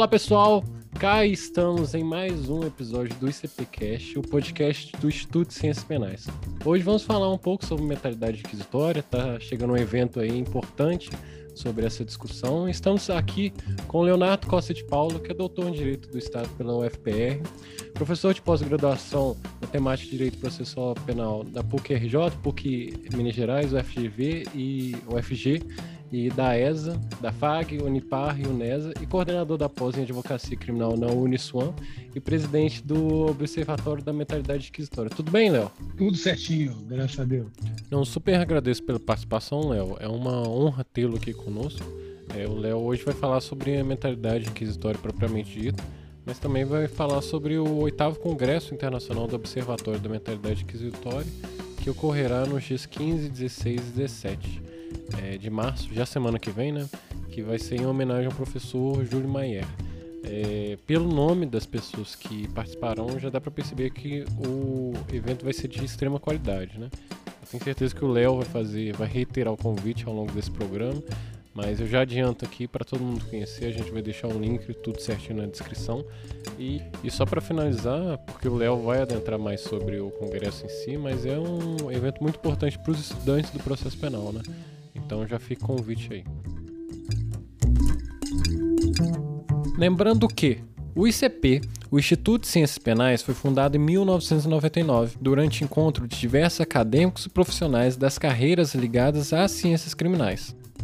Olá pessoal, cá estamos em mais um episódio do ICPcast, o podcast do Instituto de Ciências Penais. Hoje vamos falar um pouco sobre mentalidade inquisitória, tá chegando um evento aí importante sobre essa discussão. Estamos aqui com Leonardo Costa de Paulo, que é doutor em Direito do Estado pela UFPR, professor de pós-graduação na temática de Direito Processual Penal da PUC-RJ, PUC Minas Gerais, UFGV e UFG, e da ESA, da FAG, Unipar e Unesa, e coordenador da pós em Advocacia Criminal na Uniswan e presidente do Observatório da Mentalidade Inquisitória. Tudo bem, Léo? Tudo certinho, graças a Deus. Não, super agradeço pela participação, Léo. É uma honra tê-lo aqui conosco. É, o Léo hoje vai falar sobre a mentalidade inquisitória propriamente dita, mas também vai falar sobre o oitavo Congresso Internacional do Observatório da Mentalidade Inquisitória, que ocorrerá nos dias 15, 16 e 17 é, de março, já semana que vem, né? Que vai ser em homenagem ao professor Júlio Maier. É, pelo nome das pessoas que participarão, já dá para perceber que o evento vai ser de extrema qualidade, né? Eu tenho certeza que o Léo vai fazer, vai reiterar o convite ao longo desse programa, mas eu já adianto aqui para todo mundo conhecer, a gente vai deixar um link tudo certinho na descrição. E, e só para finalizar, porque o Léo vai adentrar mais sobre o congresso em si, mas é um evento muito importante para os estudantes do processo penal, né? Então já fica o convite aí. Lembrando que o ICP, o Instituto de Ciências Penais, foi fundado em 1999, durante encontro de diversos acadêmicos e profissionais das carreiras ligadas às ciências criminais.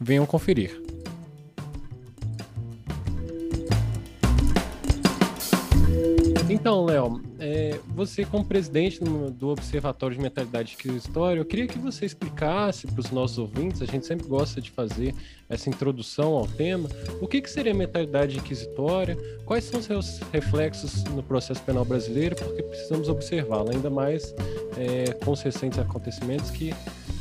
Venham conferir. Então, Léo, é, você como presidente do Observatório de Mentalidade e História, eu queria que você explicasse para os nossos ouvintes, a gente sempre gosta de fazer essa introdução ao tema, o que, que seria mentalidade inquisitória, quais são os seus reflexos no processo penal brasileiro, porque precisamos observá-la, ainda mais é, com os recentes acontecimentos que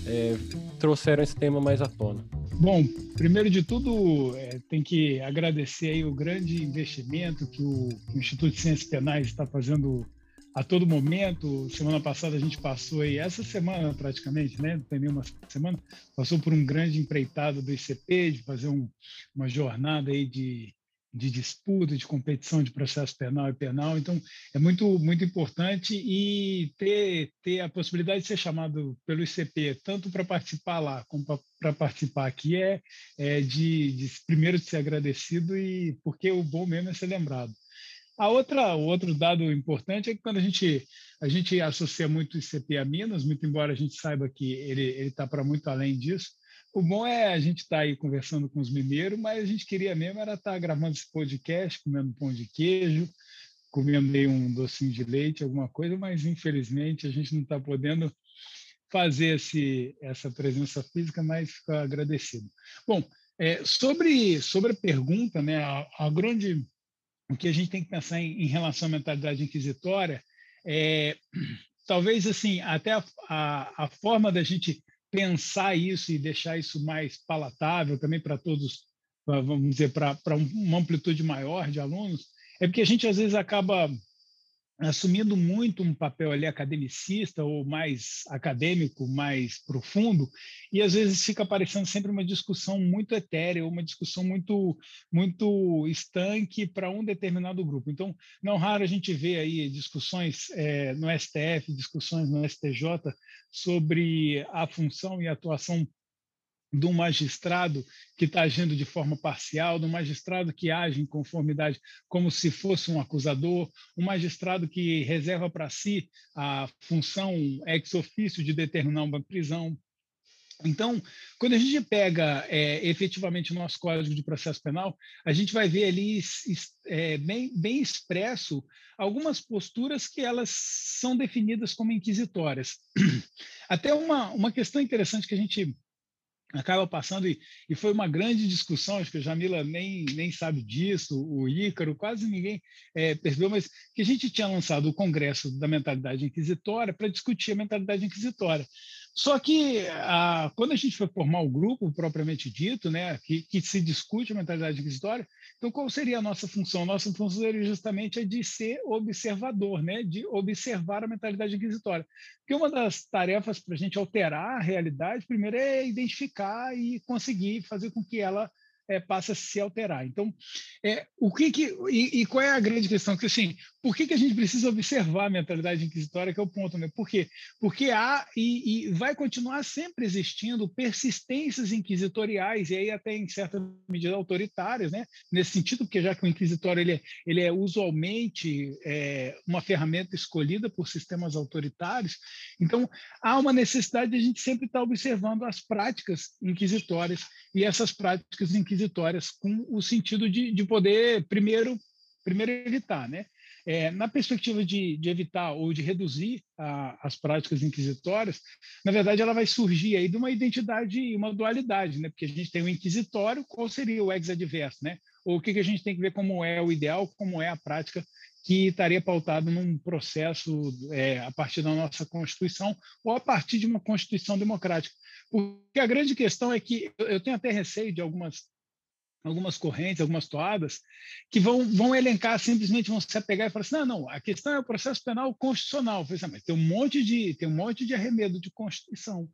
é, trouxeram esse tema mais à tona. Bom, primeiro de tudo, é, tem que agradecer aí o grande investimento que o, que o, Instituto de Ciências Penais está fazendo a todo momento. Semana passada a gente passou aí, essa semana praticamente, né? Não tem nenhuma semana, passou por um grande empreitado do ICP, de fazer um, uma jornada aí de de disputa, de competição de processo penal e penal. Então, é muito, muito importante e ter, ter a possibilidade de ser chamado pelo ICP, tanto para participar lá como para participar aqui, é, é de, de, primeiro, de ser agradecido e porque o bom mesmo é ser lembrado. A outra, o outro dado importante é que quando a gente, a gente associa muito o ICP a Minas, muito embora a gente saiba que ele está para muito além disso, o bom é a gente estar tá aí conversando com os mineiros, mas a gente queria mesmo era estar tá gravando esse podcast, comendo pão de queijo, comendo aí um docinho de leite, alguma coisa, mas infelizmente a gente não está podendo fazer esse, essa presença física, mas ficar agradecido. Bom, é, sobre, sobre a pergunta, né, a, a, grande, o que a gente tem que pensar em, em relação à mentalidade inquisitória é talvez assim até a, a, a forma da gente pensar isso e deixar isso mais palatável também para todos, vamos dizer, para uma amplitude maior de alunos, é porque a gente às vezes acaba assumindo muito um papel ali academicista ou mais acadêmico, mais profundo, e às vezes fica parecendo sempre uma discussão muito etérea, uma discussão muito muito estanque para um determinado grupo. Então, não raro a gente vê aí discussões é, no STF, discussões no STJ sobre a função e atuação de um magistrado que está agindo de forma parcial, de um magistrado que age em conformidade como se fosse um acusador, um magistrado que reserva para si a função ex ofício de determinar uma prisão. Então, quando a gente pega é, efetivamente o nosso Código de Processo Penal, a gente vai ver ali é, bem, bem expresso algumas posturas que elas são definidas como inquisitórias. Até uma, uma questão interessante que a gente acaba passando, e, e foi uma grande discussão, acho que a Jamila nem, nem sabe disso, o Ícaro, quase ninguém é, percebeu, mas que a gente tinha lançado o Congresso da Mentalidade Inquisitória para discutir a mentalidade inquisitória. Só que a, quando a gente foi formar o grupo propriamente dito, né, que, que, se discute a mentalidade inquisitória, então qual seria a nossa função? Nossa função seria justamente a de ser observador, né, de observar a mentalidade inquisitória. Porque uma das tarefas para a gente alterar a realidade, primeiro, é identificar e conseguir fazer com que ela é, passa a se alterar. Então, é, o que, que e, e, qual é a grande questão? Que assim, por que, que a gente precisa observar a mentalidade inquisitória, que é o ponto, né? Por quê? Porque há e, e vai continuar sempre existindo persistências inquisitoriais e aí até em certa medida autoritárias, né? Nesse sentido, porque já que o inquisitório ele é, ele é usualmente é, uma ferramenta escolhida por sistemas autoritários, então há uma necessidade de a gente sempre estar observando as práticas inquisitórias e essas práticas inquisitórias com o sentido de, de poder, primeiro, primeiro evitar, né? É, na perspectiva de, de, evitar ou de reduzir a, as práticas inquisitórias, na verdade, ela vai surgir aí de uma identidade, uma dualidade, né? Porque a gente tem o inquisitório, qual seria o ex adverso, né? Ou o que, que a gente tem que ver como é o ideal, como é a prática que estaria pautado num processo é, a partir da nossa Constituição ou a partir de uma Constituição democrática. Porque a grande questão é que eu tenho até receio de algumas algumas correntes, algumas toadas, que vão, vão elencar, simplesmente vão se apegar e falar assim, não, não, a questão é o processo penal constitucional. Assim, mas tem um monte de tem um monte de arremedo de Constituição,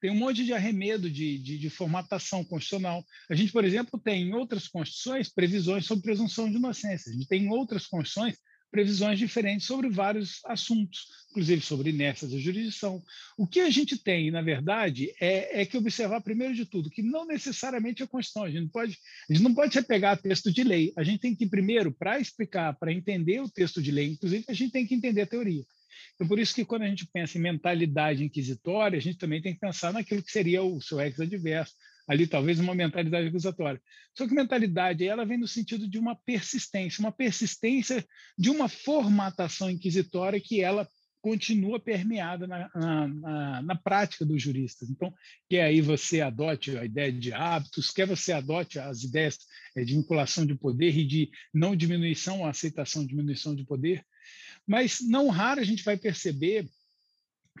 tem um monte de arremedo de, de, de formatação constitucional. A gente, por exemplo, tem em outras constituições previsões sobre presunção de inocência. A gente tem em outras constituições previsões diferentes sobre vários assuntos, inclusive sobre inércia da jurisdição. O que a gente tem, na verdade, é, é, que observar, primeiro de tudo, que não necessariamente a Constituição, a gente não pode, a gente não pode se apegar texto de lei. A gente tem que, primeiro, para explicar, para entender o texto de lei, inclusive, a gente tem que entender a teoria. Então, por isso que quando a gente pensa em mentalidade inquisitória, a gente também tem que pensar naquilo que seria o seu ex-adverso, ali talvez uma mentalidade acusatória. Só que mentalidade ela vem no sentido de uma persistência, uma persistência de uma formatação inquisitória que ela continua permeada na, na, na, na, prática dos juristas. Então, quer aí você adote a ideia de hábitos, quer você adote as ideias eh, de vinculação de poder e de não diminuição aceitação diminuição de poder, mas não raro a gente vai perceber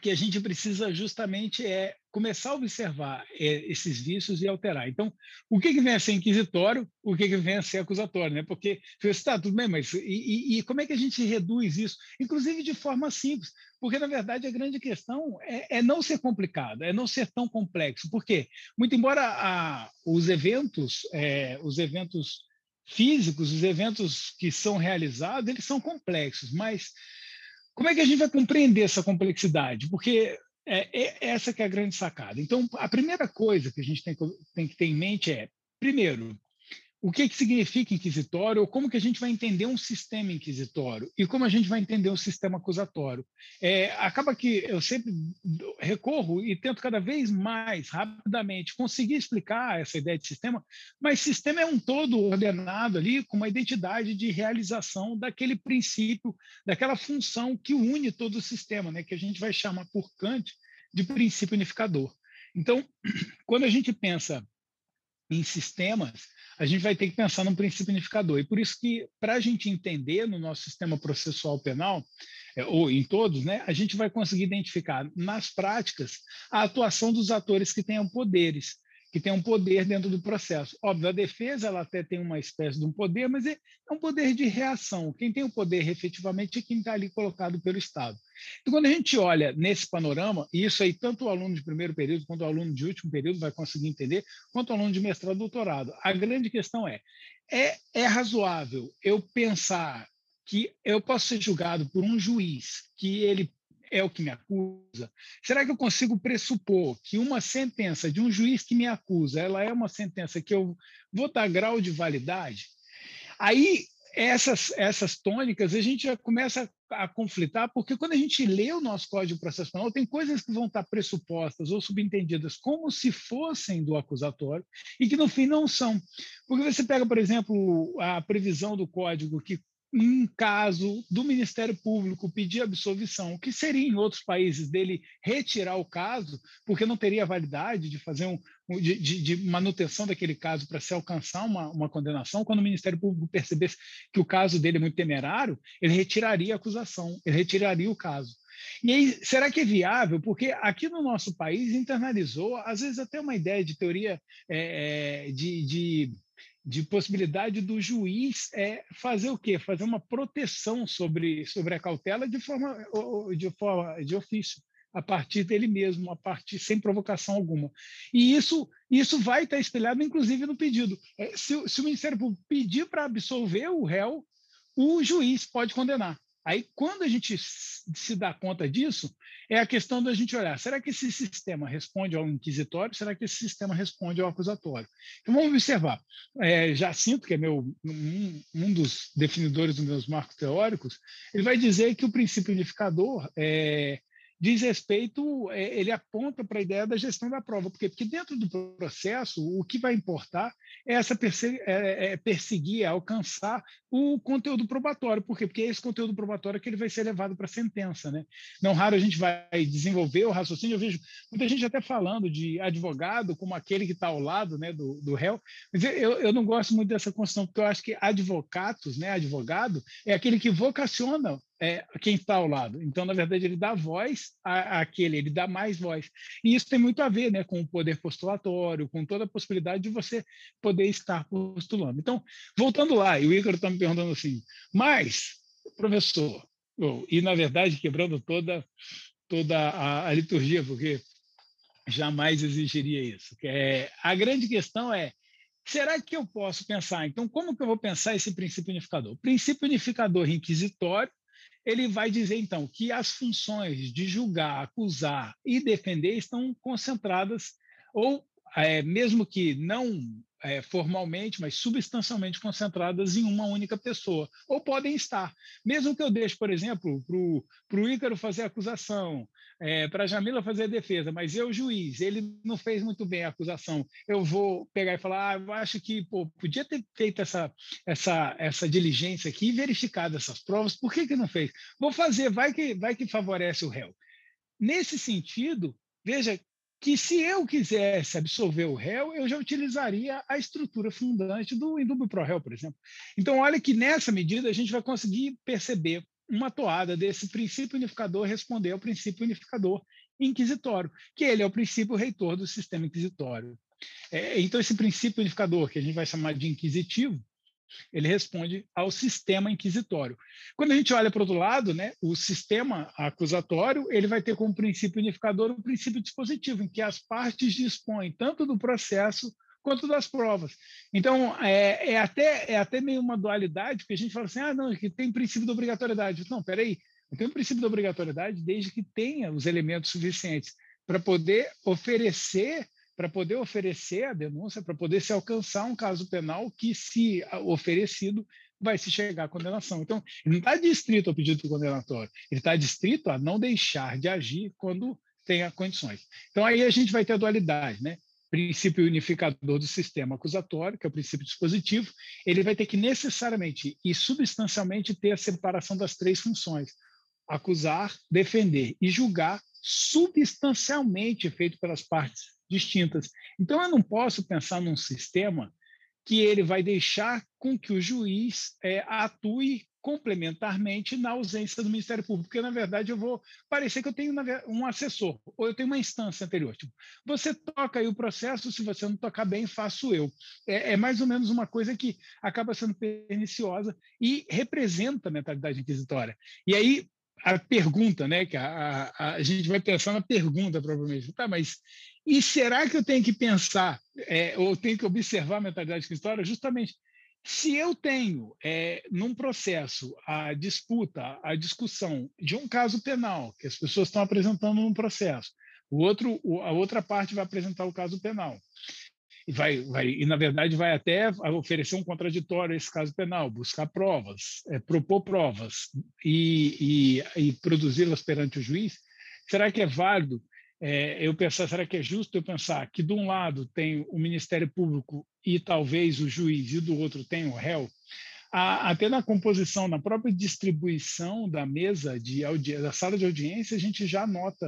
que a gente precisa justamente é começar a observar é, esses vícios e alterar. Então, o que, que vem a ser inquisitório, o que, que vem a ser acusatório, né? Porque você está tudo bem, mas e, e, como é que a gente reduz isso, inclusive de forma simples? Porque na verdade a grande questão é, é não ser complicado, é não ser tão complexo. Por quê? Muito embora a, os eventos, é, os eventos físicos, os eventos que são realizados, eles são complexos, mas como é que a gente vai compreender essa complexidade? Porque é, é essa que é a grande sacada. Então, a primeira coisa que a gente tem, tem que ter em mente é, primeiro, o que, que significa inquisitório, ou como que a gente vai entender um sistema inquisitório, e como a gente vai entender um sistema acusatório. É, acaba que eu sempre recorro e tento cada vez mais rapidamente conseguir explicar essa ideia de sistema, mas sistema é um todo ordenado ali com uma identidade de realização daquele princípio, daquela função que une todo o sistema, né, que a gente vai chamar por Kant de princípio unificador. Então, quando a gente pensa em sistemas, a gente vai ter que pensar num princípio unificador. E por isso que, para a gente entender no nosso sistema processual penal, é, ou em todos, né, a gente vai conseguir identificar nas práticas a atuação dos atores que tenham poderes que tem um poder dentro do processo. Óbvio, a defesa ela até tem uma espécie de um poder, mas é, é um poder de reação. Quem tem o poder efetivamente é quem está ali colocado pelo Estado. Então, quando a gente olha nesse panorama, e isso aí tanto o aluno de primeiro período quanto o aluno de último período vai conseguir entender, quanto o aluno de mestrado e doutorado, a grande questão é, é, é razoável eu pensar que eu posso ser julgado por um juiz que ele é o que me acusa? Será que eu consigo pressupor que uma sentença de um juiz que me acusa, ela é uma sentença que eu vou dar grau de validade? Aí essas, essas tônicas a gente já começa a, a conflitar, porque quando a gente lê o nosso Código de Processo Penal, tem coisas que vão estar pressupostas ou subentendidas como se fossem do acusatório e que no fim não são. Porque você pega, por exemplo, a previsão do Código que em caso do Ministério Público pedir absolvição, que seria em outros países dele retirar o caso, porque não teria validade de fazer um, de, de, manutenção daquele caso para se alcançar uma, uma condenação, quando o Ministério Público percebesse que o caso dele é muito temerário, ele retiraria a acusação, ele retiraria o caso. E aí, será que é viável? Porque aqui no nosso país internalizou, às vezes até uma ideia de teoria é, de, de de possibilidade do juiz é, fazer o quê? Fazer uma proteção sobre, sobre a cautela de forma de, forma, de ofício, a partir dele mesmo, a partir sem provocação alguma. E isso, isso vai estar espelhado, inclusive, no pedido. É, se, se o Ministério Público pedir para absolver o réu, o juiz pode condenar. Aí, quando a gente se dá conta disso, é a questão da gente olhar: será que esse sistema responde ao inquisitório? Será que esse sistema responde ao acusatório? Então, vamos observar. É, Jacinto, que é meu, um, um, dos definidores dos meus marcos teóricos, ele vai dizer que o princípio unificador é, diz respeito, é, ele aponta para a ideia da gestão da prova. Porque dentro do processo, o que vai importar essa perseguir, é, é perseguir alcançar o conteúdo probatório. Por quê? Porque é esse conteúdo probatório que ele vai ser levado para a sentença. Né? Não raro a gente vai desenvolver o raciocínio. Eu vejo muita gente até falando de advogado como aquele que está ao lado né, do, do réu, mas eu, eu não gosto muito dessa construção, porque eu acho que advocatos, né, advogado, é aquele que vocaciona é, quem está ao lado. Então, na verdade, ele dá voz à, àquele, ele dá mais voz. E isso tem muito a ver né, com o poder postulatório, com toda a possibilidade de você poder estar postulando. Então, voltando lá, e o Ícaro está me perguntando assim, mas, professor, e na verdade quebrando toda, toda a, a liturgia, porque jamais exigiria isso. É, a grande questão é, será que eu posso pensar? Então, como que eu vou pensar esse princípio unificador? O princípio unificador inquisitório ele vai dizer, então, que as funções de julgar, acusar e defender estão concentradas, ou é, mesmo que não é, formalmente, mas substancialmente concentradas em uma única pessoa, ou podem estar. Mesmo que eu deixe, por exemplo, para o Ícaro fazer a acusação, é, para a Jamila fazer a defesa, mas eu, juiz, ele não fez muito bem a acusação, eu vou pegar e falar, ah, eu acho que pô, podia ter feito essa, essa, essa diligência aqui e verificado essas provas, por que, que não fez? Vou fazer, vai que, vai que favorece o réu. Nesse sentido, veja que se eu quisesse absolver o réu, eu já utilizaria a estrutura fundante do indúbio pro réu, por exemplo. Então, olha que nessa medida a gente vai conseguir perceber uma toada desse princípio unificador responder ao princípio unificador inquisitório, que ele é o princípio reitor do sistema inquisitório. É, então, esse princípio unificador, que a gente vai chamar de inquisitivo, ele responde ao sistema inquisitório. Quando a gente olha para o outro lado, né, o sistema acusatório ele vai ter como princípio unificador o princípio dispositivo, em que as partes dispõem tanto do processo quanto das provas. Então, é, é, até, é até meio uma dualidade, porque a gente fala assim, ah, não, que tem princípio da obrigatoriedade. Não, peraí, não tem o princípio da obrigatoriedade desde que tenha os elementos suficientes para poder oferecer para poder oferecer a denúncia, para poder se alcançar um caso penal que, se oferecido, vai se chegar à condenação. Então, ele não está distrito ao pedido condenatório, ele está distrito a não deixar de agir quando tenha condições. Então, aí a gente vai ter a dualidade, né? princípio unificador do sistema acusatório, que é o princípio dispositivo, ele vai ter que necessariamente e substancialmente ter a separação das três funções: acusar, defender e julgar substancialmente feito pelas partes distintas. Então, eu não posso pensar num sistema que ele vai deixar com que o juiz é, atue complementarmente na ausência do Ministério Público, porque, na verdade, eu vou parecer que eu tenho um assessor, ou eu tenho uma instância anterior. Tipo, você toca aí o processo, se você não tocar bem, faço eu. É, é mais ou menos uma coisa que acaba sendo perniciosa e representa a mentalidade inquisitória. E aí, a pergunta, né? Que a, a, a, gente vai pensar na pergunta, provavelmente. Tá, mas e será que eu tenho que pensar, é, ou tenho que observar a mentalidade cristã? Justamente, Se eu tenho, é, num processo, a disputa, a discussão de um caso penal, que as pessoas estão apresentando num processo, o outro, a outra parte vai apresentar o caso penal. E, vai, vai, e, na verdade, vai até oferecer um contraditório esse caso penal, buscar provas, é, propor provas e, e, e produzi-las perante o juiz. Será que é válido é, eu pensar, será que é justo eu pensar que de um lado tem o Ministério Público e talvez o juiz, e do outro tem o réu? A, até na composição, na própria distribuição da mesa de da sala de audiência, a gente já nota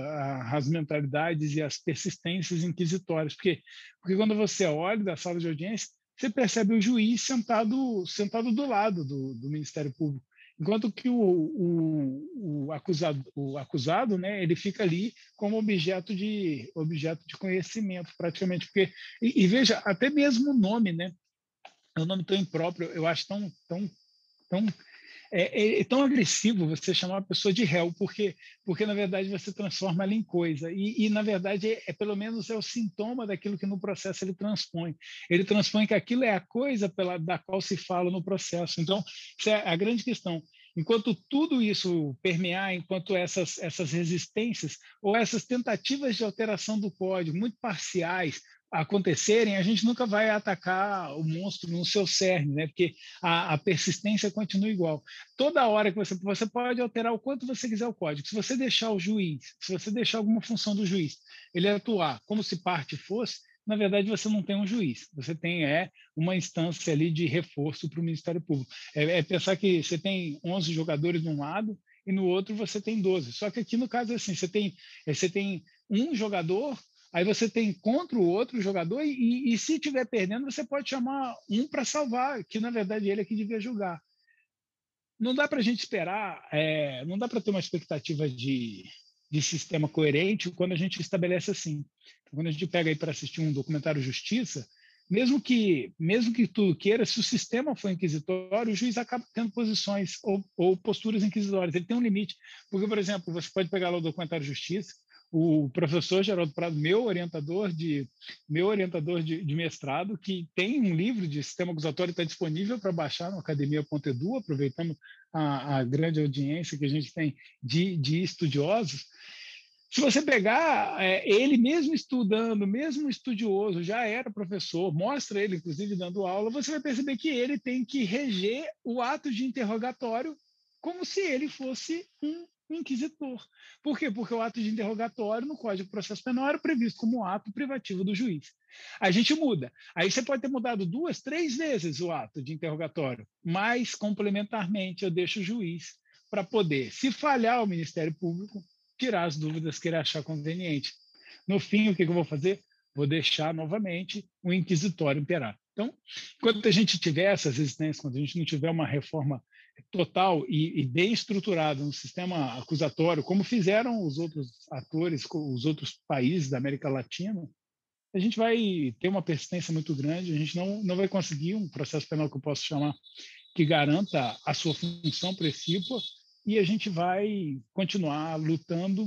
as mentalidades e as persistências inquisitórias, porque, porque quando você olha da sala de audiência, você percebe o juiz sentado, sentado do lado do, do Ministério Público. Enquanto que o, o, o, acusado, o acusado, né, ele fica ali como objeto de objeto de conhecimento, praticamente, porque e, e veja até mesmo o nome, né, é um nome tão impróprio, eu acho tão tão tão é, é, é, tão agressivo você chamar uma pessoa de réu, porque, porque na verdade você transforma ela em coisa. E, e na verdade, é, é, pelo menos é o sintoma daquilo que no processo ele transpõe. Ele transpõe que aquilo é a coisa pela, da qual se fala no processo. Então, é a grande questão. Enquanto tudo isso permear, enquanto essas, essas resistências ou essas tentativas de alteração do código, muito parciais, acontecerem, a gente nunca vai atacar o monstro no seu cerne, né? porque a, a, persistência continua igual. Toda hora que você, você pode alterar o quanto você quiser o código. Se você deixar o juiz, se você deixar alguma função do juiz, ele atuar como se parte fosse, na verdade você não tem um juiz, você tem é uma instância ali de reforço para o Ministério Público. É, é pensar que você tem 11 jogadores de um lado e no outro você tem 12. Só que aqui no caso é assim, você tem, você tem um jogador Aí você tem contra o outro jogador e, e, se estiver perdendo, você pode chamar um para salvar, que na verdade ele é que devia julgar. Não dá para a gente esperar, é, não dá para ter uma expectativa de, de sistema coerente quando a gente estabelece assim. Quando a gente pega aí para assistir um documentário Justiça, mesmo que mesmo que tu queira, se o sistema for inquisitório, o juiz acaba tendo posições ou, ou posturas inquisitórias. Ele tem um limite. Porque, por exemplo, você pode pegar lá o documentário Justiça, o professor Geraldo Prado, meu orientador de meu orientador de, de mestrado, que tem um livro de sistema acusatório está disponível para baixar no academia.edu, aproveitando a, a, grande audiência que a gente tem de, de estudiosos. Se você pegar é, ele mesmo estudando, mesmo estudioso, já era professor, mostra ele, inclusive, dando aula, você vai perceber que ele tem que reger o ato de interrogatório como se ele fosse um inquisitor. Por quê? Porque o ato de interrogatório no Código de Processo Penal era previsto como ato privativo do juiz. A gente muda. Aí você pode ter mudado duas, três vezes o ato de interrogatório, mas complementarmente eu deixo o juiz para poder, se falhar o Ministério Público, tirar as dúvidas que ele achar conveniente. No fim, o que eu vou fazer? Vou deixar novamente o inquisitório imperar. Então, enquanto a gente tiver essas resistências, quando a gente não tiver uma reforma total e, e, bem estruturado no sistema acusatório, como fizeram os outros atores, os outros países da América Latina, a gente vai ter uma persistência muito grande, a gente não, não vai conseguir um processo penal que eu posso chamar que garanta a sua função precípua e a gente vai continuar lutando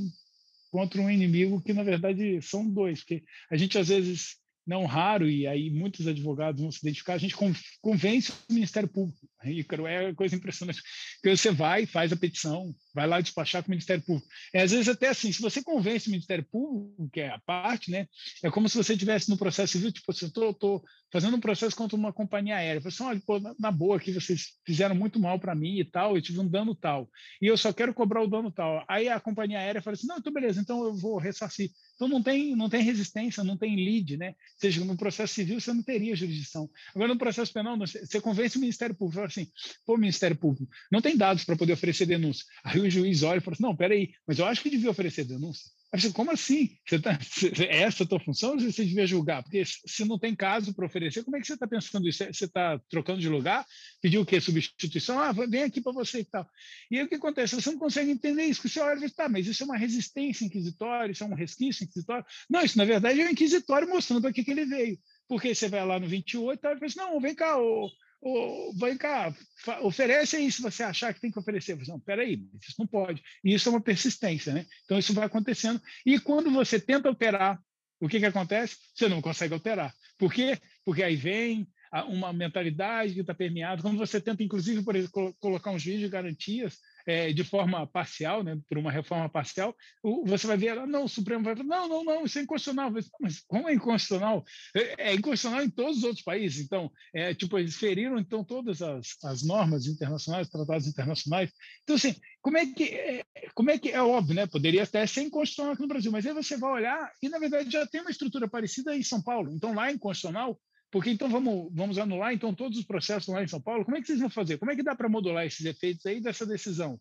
contra um inimigo que, na verdade, são dois, porque a gente, às vezes, não raro, e aí muitos advogados vão se identificar, a gente convence o Ministério Público. Ícaro, é coisa impressionante. Porque você vai, faz a petição, vai lá despachar com o Ministério Público. É, às vezes até assim, se você convence o Ministério Público, que é a parte, né, é como se você estivesse no processo civil, tipo, assim, eu estou fazendo um processo contra uma companhia aérea. Você assim, olha, pô, na, boa aqui, vocês fizeram muito mal para mim e tal, eu tive um dano tal, e eu só quero cobrar o dano tal. Aí a companhia aérea fala assim, não, então beleza, então eu vou ressarcir. Então não tem, não tem resistência, não tem lead, né? Ou seja, no processo civil você não teria jurisdição. Agora no processo penal, você convence o Ministério Público, fala assim, pô, Ministério Público, não tem dados para poder oferecer denúncia. Aí o juiz olha e fala assim, não, peraí, mas eu acho que devia oferecer denúncia. Aí como assim? Você tá, é essa a tua função ou você devia julgar? Porque se não tem caso para oferecer, como é que você está pensando isso? Você está trocando de lugar? Pediu o quê? Substituição? Ah, vem aqui para você e tal. E aí o que acontece? Você não consegue entender isso, você olha e diz, tá, mas isso é uma resistência inquisitória, isso é um resquício inquisitório. Não, isso na verdade é um inquisitório mostrando para que, que ele veio. Porque você vai lá no 28 e fala assim, não, vem cá, ô, ô, vem cá, oferece aí se você achar que tem que oferecer. Você, não, peraí, isso não pode. E isso é uma persistência, né? Então isso vai acontecendo. E quando você tenta alterar, o que, que acontece? Você não consegue alterar. Por quê? Porque aí vem uma mentalidade que está permeada. Quando você tenta, inclusive, por exemplo, colocar um juiz de garantias é, de forma parcial, né, por uma reforma parcial, o, você vai ver, não, o Supremo vai falar, não, não, não, isso é inconstitucional. Mas como é inconstitucional? É, é inconstitucional em todos os outros países. Então, é, tipo, eles feriram então todas as, as normas internacionais, tratados internacionais. Então, assim, como é que é, como é que é óbvio, né? Poderia até ser inconstitucional aqui no Brasil, mas aí você vai olhar e na verdade já tem uma estrutura parecida em São Paulo. Então lá é inconstitucional, porque então vamos vamos anular então todos os processos lá em São Paulo. Como é que vocês vão fazer? Como é que dá para modular esses efeitos aí dessa decisão?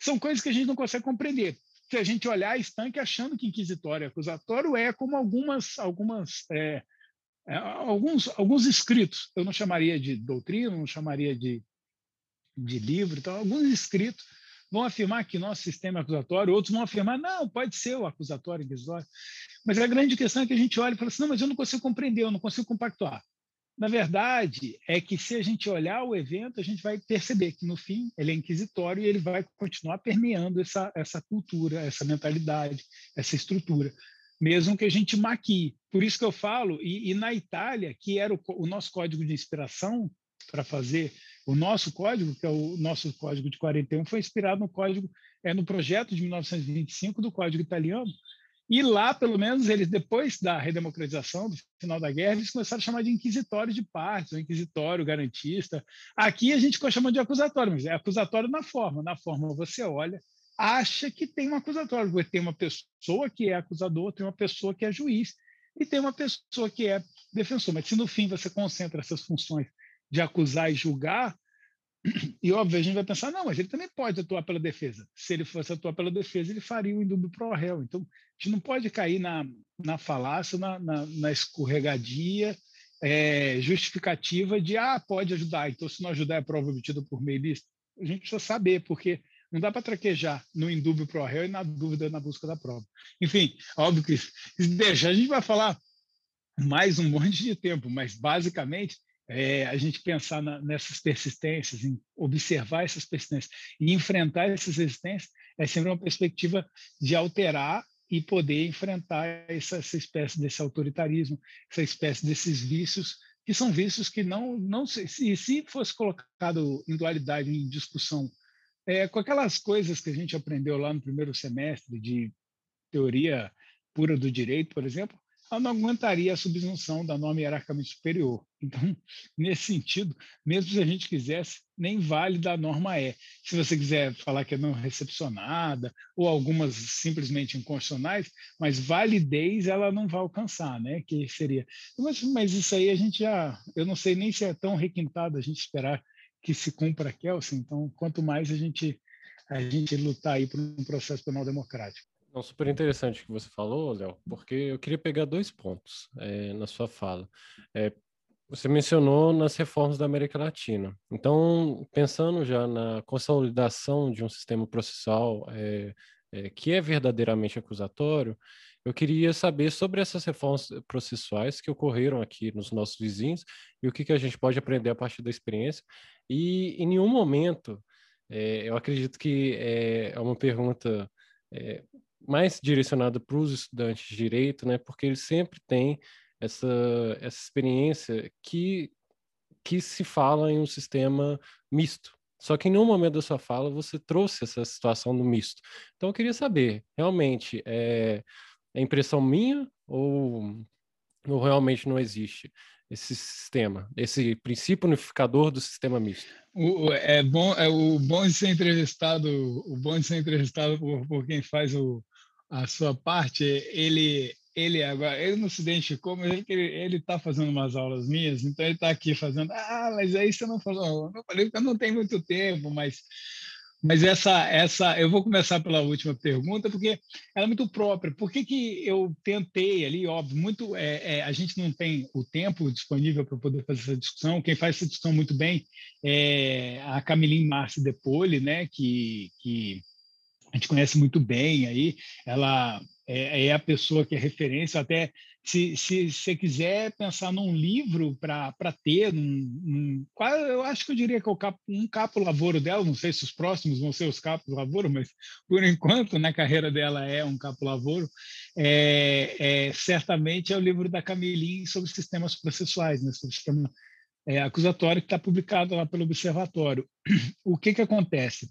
São coisas que a gente não consegue compreender. Se a gente olhar estanque achando que inquisitório e acusatório é como algumas algumas é, é, alguns alguns escritos. Eu não chamaria de doutrina, não chamaria de de livro, então alguns escritos vão afirmar que nosso sistema é acusatório, outros vão afirmar, não, pode ser o acusatório inquisitório. Mas a grande questão é que a gente olha e fala assim, não, mas eu não consigo compreender, eu não consigo compactuar. Na verdade, é que se a gente olhar o evento, a gente vai perceber que, no fim, ele é inquisitório e ele vai continuar permeando essa, essa cultura, essa mentalidade, essa estrutura, mesmo que a gente maquie. Por isso que eu falo, e, e na Itália, que era o, o nosso código de inspiração para fazer o nosso código, que é o nosso código de 41, foi inspirado no código, é no projeto de 1925 do Código Italiano. E lá, pelo menos, eles, depois da redemocratização, do final da guerra, eles começaram a chamar de inquisitório de partes, ou inquisitório garantista. Aqui a gente chama de acusatório, mas é acusatório na forma. Na forma você olha, acha que tem um acusatório, porque tem uma pessoa que é acusador, tem uma pessoa que é juiz, e tem uma pessoa que é defensor. Mas se no fim você concentra essas funções de acusar e julgar, e óbvio, a gente vai pensar, não, mas ele também pode atuar pela defesa. Se ele fosse atuar pela defesa, ele faria o indúbio pro réu. Então, a gente não pode cair na, na falácia, na, na, na escorregadia é, justificativa de, ah, pode ajudar, então se não ajudar é prova obtida por meio ilícito. A gente precisa saber, porque não dá para traquejar no indúbio pro réu e na dúvida na busca da prova. Enfim, óbvio que se deixar, a gente vai falar mais um monte de tempo, mas basicamente é, a gente pensar na, nessas persistências, em observar essas persistências e enfrentar essas resistências, é sempre uma perspectiva de alterar e poder enfrentar essa, essa espécie desse autoritarismo, essa espécie desses vícios, que são vícios que não, não se, se fosse colocado em dualidade, em discussão, é, com aquelas coisas que a gente aprendeu lá no primeiro semestre de teoria pura do direito, por exemplo, ela não aguentaria a subsunção da norma hierarquicamente superior. Então, nesse sentido, mesmo se a gente quisesse, nem vale da norma é. Se você quiser falar que é não recepcionada, ou algumas simplesmente inconstitucionais, mas validez ela não vai alcançar, né? Que seria. Mas, mas isso aí a gente já. Eu não sei nem se é tão requintado a gente esperar que se cumpra a Kelsen. Então, quanto mais a gente, a gente lutar aí por um processo penal democrático. Não, super interessante o que você falou, Léo, porque eu queria pegar dois pontos é, na sua fala. É, você mencionou nas reformas da América Latina. Então, pensando já na consolidação de um sistema processual é, que é verdadeiramente acusatório, eu queria saber sobre essas reformas processuais que ocorreram aqui nos nossos vizinhos e o que, que a gente pode aprender a partir da experiência. E em nenhum momento, eu acredito que é uma pergunta mais direcionado para os estudantes de direito, né? Porque eles sempre têm essa, essa experiência que, que se fala em um sistema misto. Só que em nenhum momento da sua fala você trouxe essa situação do misto. Então eu queria saber, realmente, é, é impressão minha ou, ou realmente não existe esse sistema, esse princípio unificador do sistema misto? O, é bom, é o bom de ser entrevistado, o bom de ser entrevistado por, por quem faz o, a sua parte, ele ele agora, ele não se identificou, mas ele ele está fazendo umas aulas minhas, então ele está aqui fazendo, ah, mas aí você não falou, eu falei que eu não tenho muito tempo, mas mas essa essa eu vou começar pela última pergunta porque ela é muito própria. Por que, que eu tentei ali, óbvio, muito é, é, a gente não tem o tempo disponível para poder fazer essa discussão. Quem faz essa discussão muito bem é a Camiline Marci Poli, né, que que a gente conhece muito bem aí. Ela é, é, a pessoa que é referência. Até se, se você quiser pensar num livro para ter, num, eu acho que eu diria que é capo, um capo lavoro dela, não sei se os próximos vão ser os capos lavoro, mas por enquanto na carreira dela é um capo lavoro, é, é, certamente é o livro da Camilin sobre sistemas processuais, né, sobre sistema é, acusatório que está publicado lá pelo Observatório. O que, que acontece?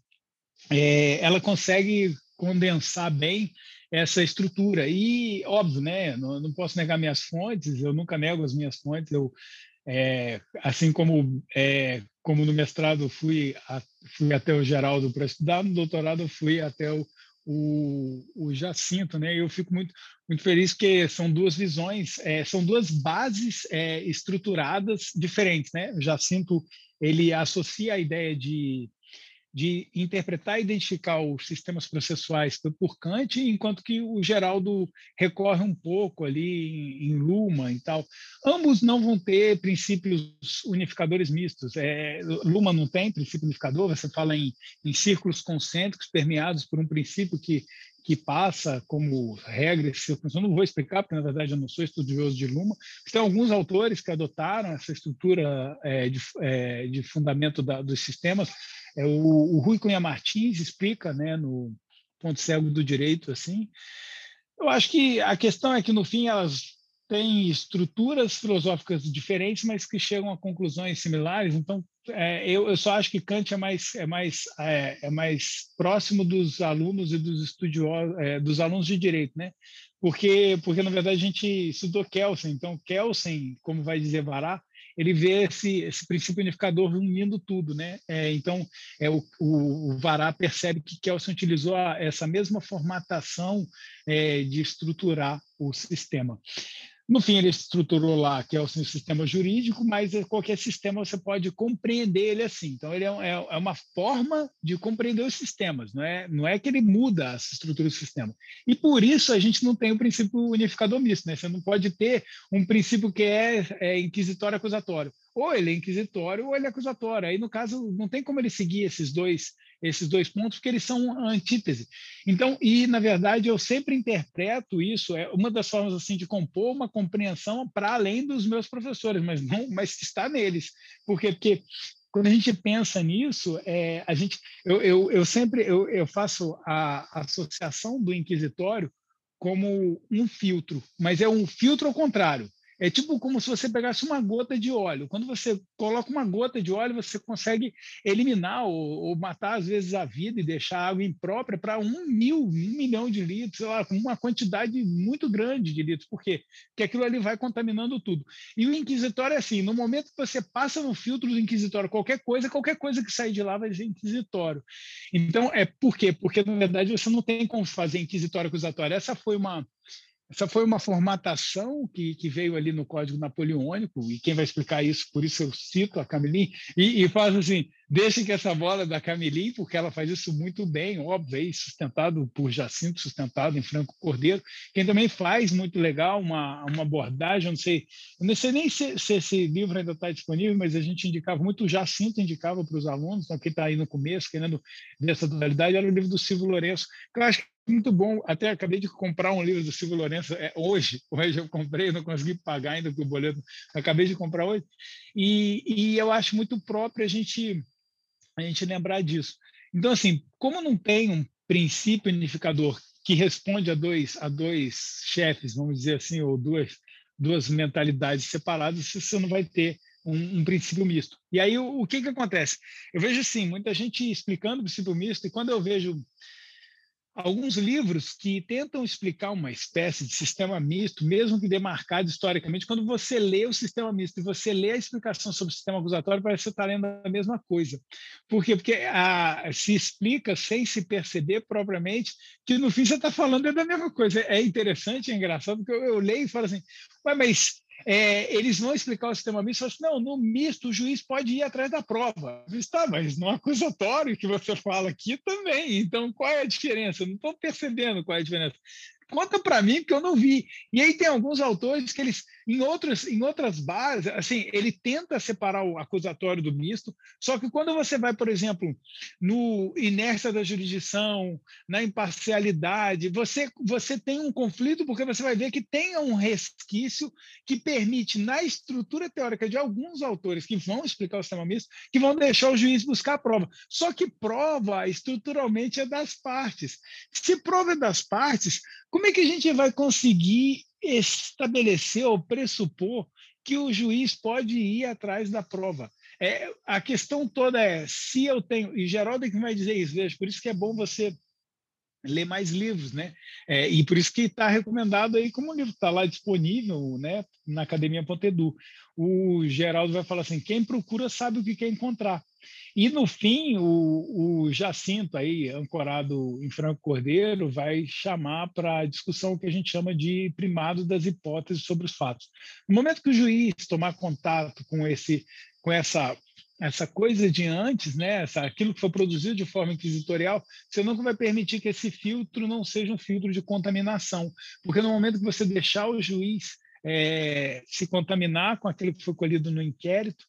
É, ela consegue condensar bem essa estrutura. E, óbvio, né, não, não, posso negar minhas fontes, eu nunca nego as minhas fontes, eu, é, assim como, é, como no mestrado fui, a, fui até o Geraldo para estudar, no doutorado fui até o, o, o Jacinto, né? Eu fico muito, muito feliz que são duas visões, é, são duas bases é, estruturadas diferentes, né? O Jacinto ele associa a ideia de de interpretar e identificar os sistemas processuais por Kant, enquanto que o Geraldo recorre um pouco ali em, Luma e tal. Ambos não vão ter princípios unificadores mistos. É, Luma não tem princípio unificador, você fala em, em círculos concêntricos permeados por um princípio que que passa como regra Eu não vou explicar, porque na verdade eu não sou estudioso de Luma. Tem alguns autores que adotaram essa estrutura é, de, é, de, fundamento da, dos sistemas, é, o, o Rui Cunha Martins explica né, no Ponto Cego do Direito. assim. Eu acho que a questão é que, no fim, elas têm estruturas filosóficas diferentes, mas que chegam a conclusões similares. Então, é, eu, eu, só acho que Kant é mais, é, mais, é, é mais próximo dos alunos e dos estudiosos, é, dos alunos de direito, né? Porque, porque, na verdade, a gente estudou Kelsen. Então, Kelsen, como vai dizer Vará, ele vê esse, esse princípio unificador unindo tudo, né? É, então, é, o, o, o, Vará percebe que Kelsen utilizou a, essa mesma formatação é, de estruturar o sistema. No fim, ele estruturou lá, que é o sistema jurídico, mas qualquer sistema você pode compreender ele assim. Então, ele é, é, é uma forma de compreender os sistemas, não é, não é que ele muda a estrutura do sistema. E por isso a gente não tem o princípio unificador misto, né? Você não pode ter um princípio que é, é inquisitório acusatório. Ou ele é inquisitório ou ele é acusatório. Aí, no caso, não tem como ele seguir esses dois esses dois pontos, porque eles são antítese. Então, e na verdade eu sempre interpreto isso, é uma das formas assim de compor uma compreensão para além dos meus professores, mas não, mas está neles. Por quê? Porque quando a gente pensa nisso, é, a gente, eu, eu, eu sempre eu, eu faço a associação do inquisitório como um filtro, mas é um filtro ao contrário. É tipo como se você pegasse uma gota de óleo. Quando você coloca uma gota de óleo, você consegue eliminar ou, ou matar, às vezes, a vida e deixar a água imprópria para um mil, um milhão de litros, sei lá, uma quantidade muito grande de litros. Por quê? Porque aquilo ali vai contaminando tudo. E o inquisitório é assim: no momento que você passa no filtro do inquisitório qualquer coisa, qualquer coisa que sair de lá vai ser inquisitório. Então, é por quê? Porque, na verdade, você não tem como fazer inquisitório acusatório. Essa foi uma essa foi uma formatação que, que veio ali no Código Napoleônico, e quem vai explicar isso, por isso eu cito a Camilin, e, e faz assim, Deixem que essa bola da Camilin, porque ela faz isso muito bem, óbvio, sustentado por Jacinto, sustentado em Franco Cordeiro, quem também faz muito legal uma, uma abordagem, não sei, não sei nem se, se esse livro ainda está disponível, mas a gente indicava muito, o Jacinto indicava para os alunos, então, quem está aí no começo, querendo ver essa dualidade, era o livro do Silvio Lourenço, que eu acho muito bom. Até acabei de comprar um livro do Silvio Lourenço é, hoje. Hoje eu comprei, não consegui pagar ainda o boleto. Acabei de comprar hoje. E, e eu acho muito próprio a gente a gente lembrar disso. Então, assim, como não tem um princípio unificador que responde a dois, a dois chefes, vamos dizer assim, ou duas, duas mentalidades separadas, você não vai ter um, um princípio misto. E aí, o, o, que, que acontece? Eu vejo, assim, muita gente explicando o princípio misto, e quando eu vejo alguns livros que tentam explicar uma espécie de sistema misto, mesmo que demarcado historicamente. Quando você lê o sistema misto e você lê a explicação sobre o sistema acusatório, parece que você está lendo a mesma coisa. Por quê? Porque a, se explica sem se perceber propriamente que no fim você está falando da mesma coisa. É interessante, é engraçado, porque eu, eu leio e falo assim, mas é, eles vão explicar o sistema misto, assim, não, no misto o juiz pode ir atrás da prova. Está, mas no acusatório que você fala aqui também. Então, qual é a diferença? Não estou percebendo qual é a diferença. Conta para mim, porque eu não vi. E aí tem alguns autores que eles Em outras, em outras bases, assim, ele tenta separar o acusatório do misto, só que quando você vai, por exemplo, no inércia da jurisdição, na imparcialidade, você, você tem um conflito porque você vai ver que tem um resquício que permite, na estrutura teórica de alguns autores que vão explicar o sistema misto, que vão deixar o juiz buscar a prova. Só que prova estruturalmente é das partes. Se prova é das partes, como é que a gente vai conseguir estabelecer ou pressupor que o juiz pode ir atrás da prova. É, a questão toda é se eu tenho, e Geraldo é que vai dizer isso, veja, por isso que é bom você ler mais livros, né? É, e por isso que está recomendado aí como livro está lá disponível, né? Na academia.edu. O Geraldo vai falar assim: quem procura sabe o que quer encontrar. E no fim, o, o Jacinto aí, ancorado em Franco Cordeiro, vai chamar para a discussão que a gente chama de primado das hipóteses sobre os fatos. No momento que o juiz tomar contato com esse, com essa essa coisa de antes, né, essa, aquilo que foi produzido de forma inquisitorial, você nunca vai permitir que esse filtro não seja um filtro de contaminação, porque no momento que você deixar o juiz é, se contaminar com aquilo que foi colhido no inquérito,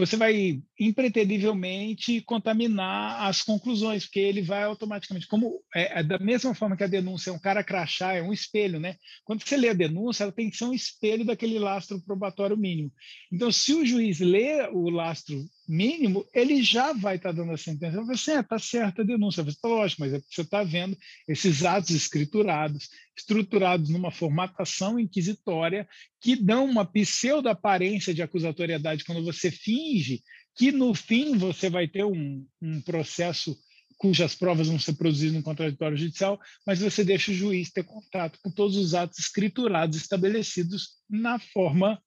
você vai impreterivelmente contaminar as conclusões, porque ele vai automaticamente, como é, é, da mesma forma que a denúncia é um cara crachá, é um espelho, né? Quando você lê a denúncia, ela tem que ser um espelho daquele lastro probatório mínimo. Então, se o juiz lê o lastro mínimo, ele já vai estar dando a sentença. Você assim, está é, certa a denúncia. Você está lógico, mas é você está vendo esses atos escriturados, estruturados numa formatação inquisitória, que dão uma pseudo-aparência de acusatoriedade quando você finge que, no fim, você vai ter um, um processo cujas provas vão ser produzidas no contraditório judicial, mas você deixa o juiz ter contato com todos os atos escriturados estabelecidos na forma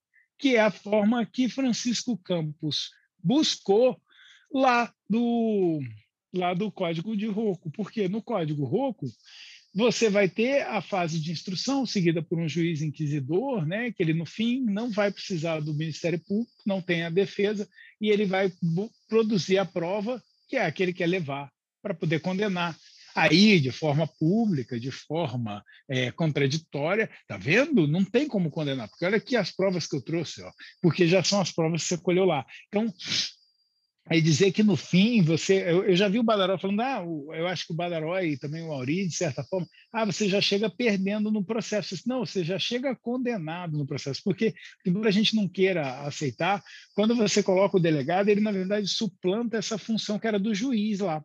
que é a forma que Francisco Campos buscou lá do, lá do código de Rocco, porque no código Rocco você vai ter a fase de instrução seguida por um juiz inquisidor, né, que ele no fim não vai precisar do Ministério Público, não tem a defesa e ele vai produzir a prova que é aquele que quer levar para poder condenar aí de forma pública, de forma é, contraditória, tá vendo? Não tem como condenar, porque olha aqui as provas que eu trouxe, ó, porque já são as provas que você colheu lá. Então, aí dizer que no fim você, eu, eu já vi o Badaró falando, ah, eu acho que o Badaró e também o Auri, de certa forma, ah, você já chega perdendo no processo. Não, você já chega condenado no processo, porque embora a gente não queira aceitar, quando você coloca o delegado, ele na verdade suplanta essa função que era do juiz lá.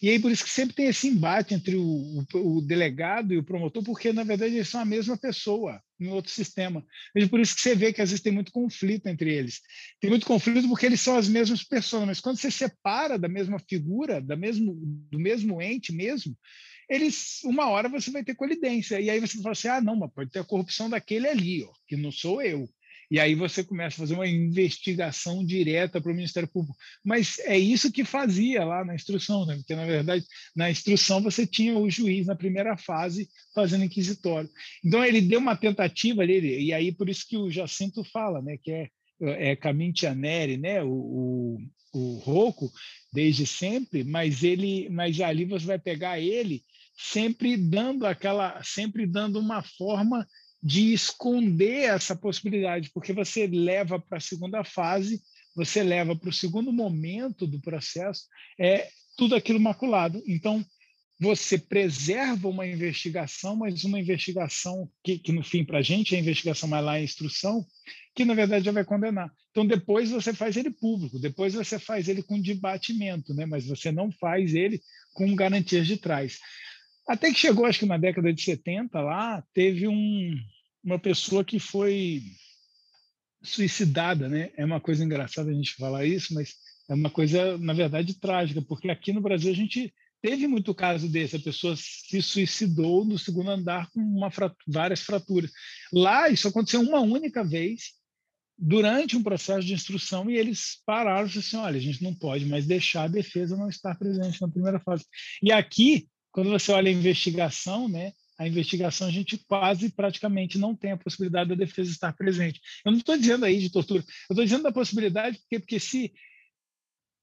E aí por isso que sempre tem esse embate entre o, o, o, delegado e o promotor, porque na verdade eles são a mesma pessoa em outro sistema. E por isso que você vê que às vezes tem muito conflito entre eles. Tem muito conflito porque eles são as mesmas pessoas, mas quando você separa da mesma figura, da mesmo, do mesmo ente mesmo, eles uma hora você vai ter colidência. E aí você fala assim: ah, não, mas pode ter a corrupção daquele ali, ó, que não sou eu. E aí você começa a fazer uma investigação direta para o Ministério Público. Mas é isso que fazia lá na instrução, né? porque, na verdade, na instrução você tinha o juiz na primeira fase fazendo inquisitório. Então, ele deu uma tentativa ali, e aí por isso que o Jacinto fala, né? que é, é Camintianeri, né? o, o, o Rocco, desde sempre, mas ele, mas ali você vai pegar ele sempre dando aquela, sempre dando uma forma de esconder essa possibilidade, porque você leva para a segunda fase, você leva para o segundo momento do processo, é tudo aquilo maculado. Então, você preserva uma investigação, mas uma investigação que, que no fim, para a gente, é a investigação, mas lá é instrução, que na verdade já vai condenar. Então, depois você faz ele público, depois você faz ele com debatimento, né? mas você não faz ele com garantias de trás. Até que chegou, acho que na década de 70, lá, teve um, uma pessoa que foi suicidada, né? É uma coisa engraçada a gente falar isso, mas é uma coisa, na verdade, trágica, porque aqui no Brasil a gente teve muito caso desse, a pessoa se suicidou no segundo andar com uma várias fraturas. Lá, isso aconteceu uma única vez, durante um processo de instrução, e eles pararam e disseram assim, olha, a gente não pode mais deixar a defesa não estar presente na primeira fase. E aqui, quando você olha a investigação, né, a investigação a gente quase praticamente não tem a possibilidade da defesa estar presente. Eu não estou dizendo aí de tortura, eu estou dizendo da possibilidade porque, porque se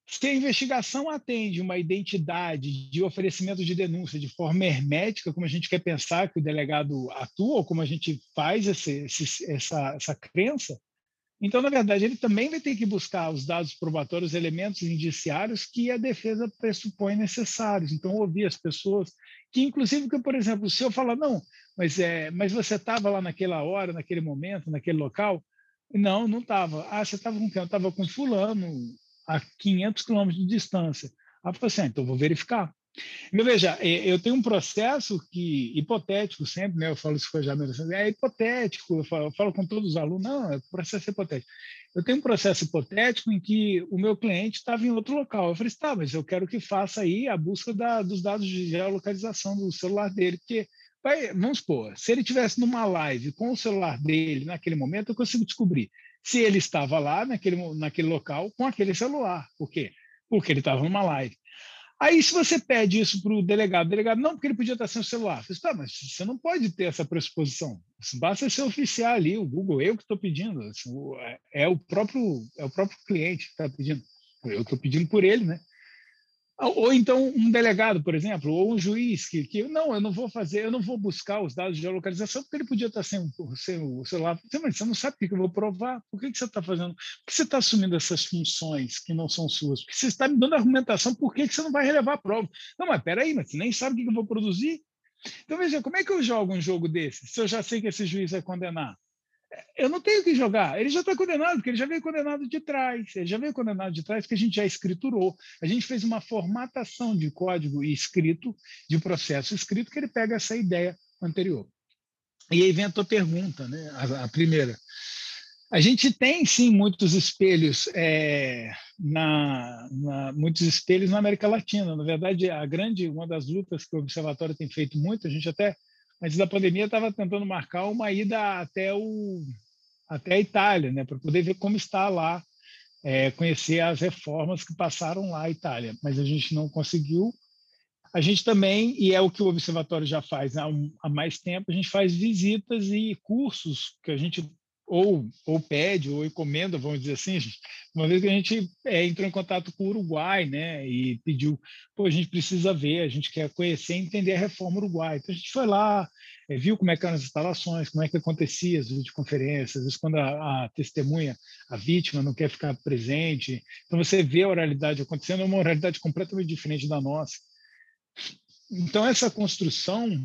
Se a investigação atende uma identidade de oferecimento de denúncia de forma hermética, como a gente quer pensar que o delegado atua, ou como a gente faz esse, esse, essa, essa crença, então, na verdade, ele também vai ter que buscar os dados probatórios, elementos indiciários que a defesa pressupõe necessários. Então, ouvir as pessoas, que inclusive, que, por exemplo, se eu falar, não, mas, é, mas você estava lá naquela hora, naquele momento, naquele local, não, não estava. Ah, você estava com quem? Eu estava com fulano, a 500 quilômetros de distância. Eu falei assim, ah, então vou verificar. Então, veja, eu tenho um processo que, hipotético sempre, né? eu falo isso com a Jamila, é hipotético, eu falo, eu falo, com todos os alunos, não, é processo hipotético. Eu tenho um processo hipotético em que o meu cliente estava em outro local. Eu falei, tá, mas eu quero que faça aí a busca da, dos dados de geolocalização do celular dele, porque, vai, vamos supor, se ele tivesse numa live com o celular dele naquele momento, eu consigo descobrir se ele estava lá naquele, naquele local com aquele celular. Por quê? Porque ele estava numa live. Aí, se você pede isso para o delegado, o delegado, não, porque ele podia estar sem o celular. Você, tá, mas você não pode ter essa pressuposição. Basta ser oficial ali, o Google, eu que estou pedindo. É, é o próprio, é o próprio cliente que está pedindo. Eu estou pedindo por ele, né? Ou então um delegado, por exemplo, ou um juiz que, que não, eu não vou fazer, eu não vou buscar os dados de geolocalização porque ele podia estar sem, sem o celular. Mas você não sabe o que eu vou provar? Por que, que você está fazendo? Por que você está assumindo essas funções que não são suas? Porque você está me dando argumentação por que, que você não vai relevar a prova. Não, mas peraí, mas você nem sabe o que eu vou produzir? Então, veja, como é que eu jogo um jogo desse se eu já sei que esse juiz vai condenar? Eu não tenho que jogar. Ele já está condenado, porque ele já veio condenado de trás. Ele já veio condenado de trás, porque a gente já escriturou. A gente fez uma formatação de código escrito, de processo escrito, que ele pega essa ideia anterior. E aí vem a tua pergunta, né? a, a primeira. A gente tem sim muitos espelhos é, na, na, muitos espelhos na América Latina. Na verdade, a grande uma das lutas que o observatório tem feito muito, a gente até antes da pandemia estava tentando marcar uma ida até o até a Itália, né, para poder ver como está lá, é, conhecer as reformas que passaram lá a Itália, mas a gente não conseguiu. A gente também, e é o que o observatório já faz há, um, há mais tempo, a gente faz visitas e cursos que a gente ou, ou pede ou encomenda, vamos dizer assim, uma vez que a gente é, entrou em contato com o Uruguai, né, e pediu, pô, a gente precisa ver, a gente quer conhecer e entender a reforma uruguaia. Então a gente foi lá, é, viu como é que eram as instalações, como é que acontecia as videoconferências, às vezes quando a, a, testemunha, a vítima, não quer ficar presente. Então você vê a oralidade acontecendo, é uma oralidade completamente diferente da nossa. Então essa construção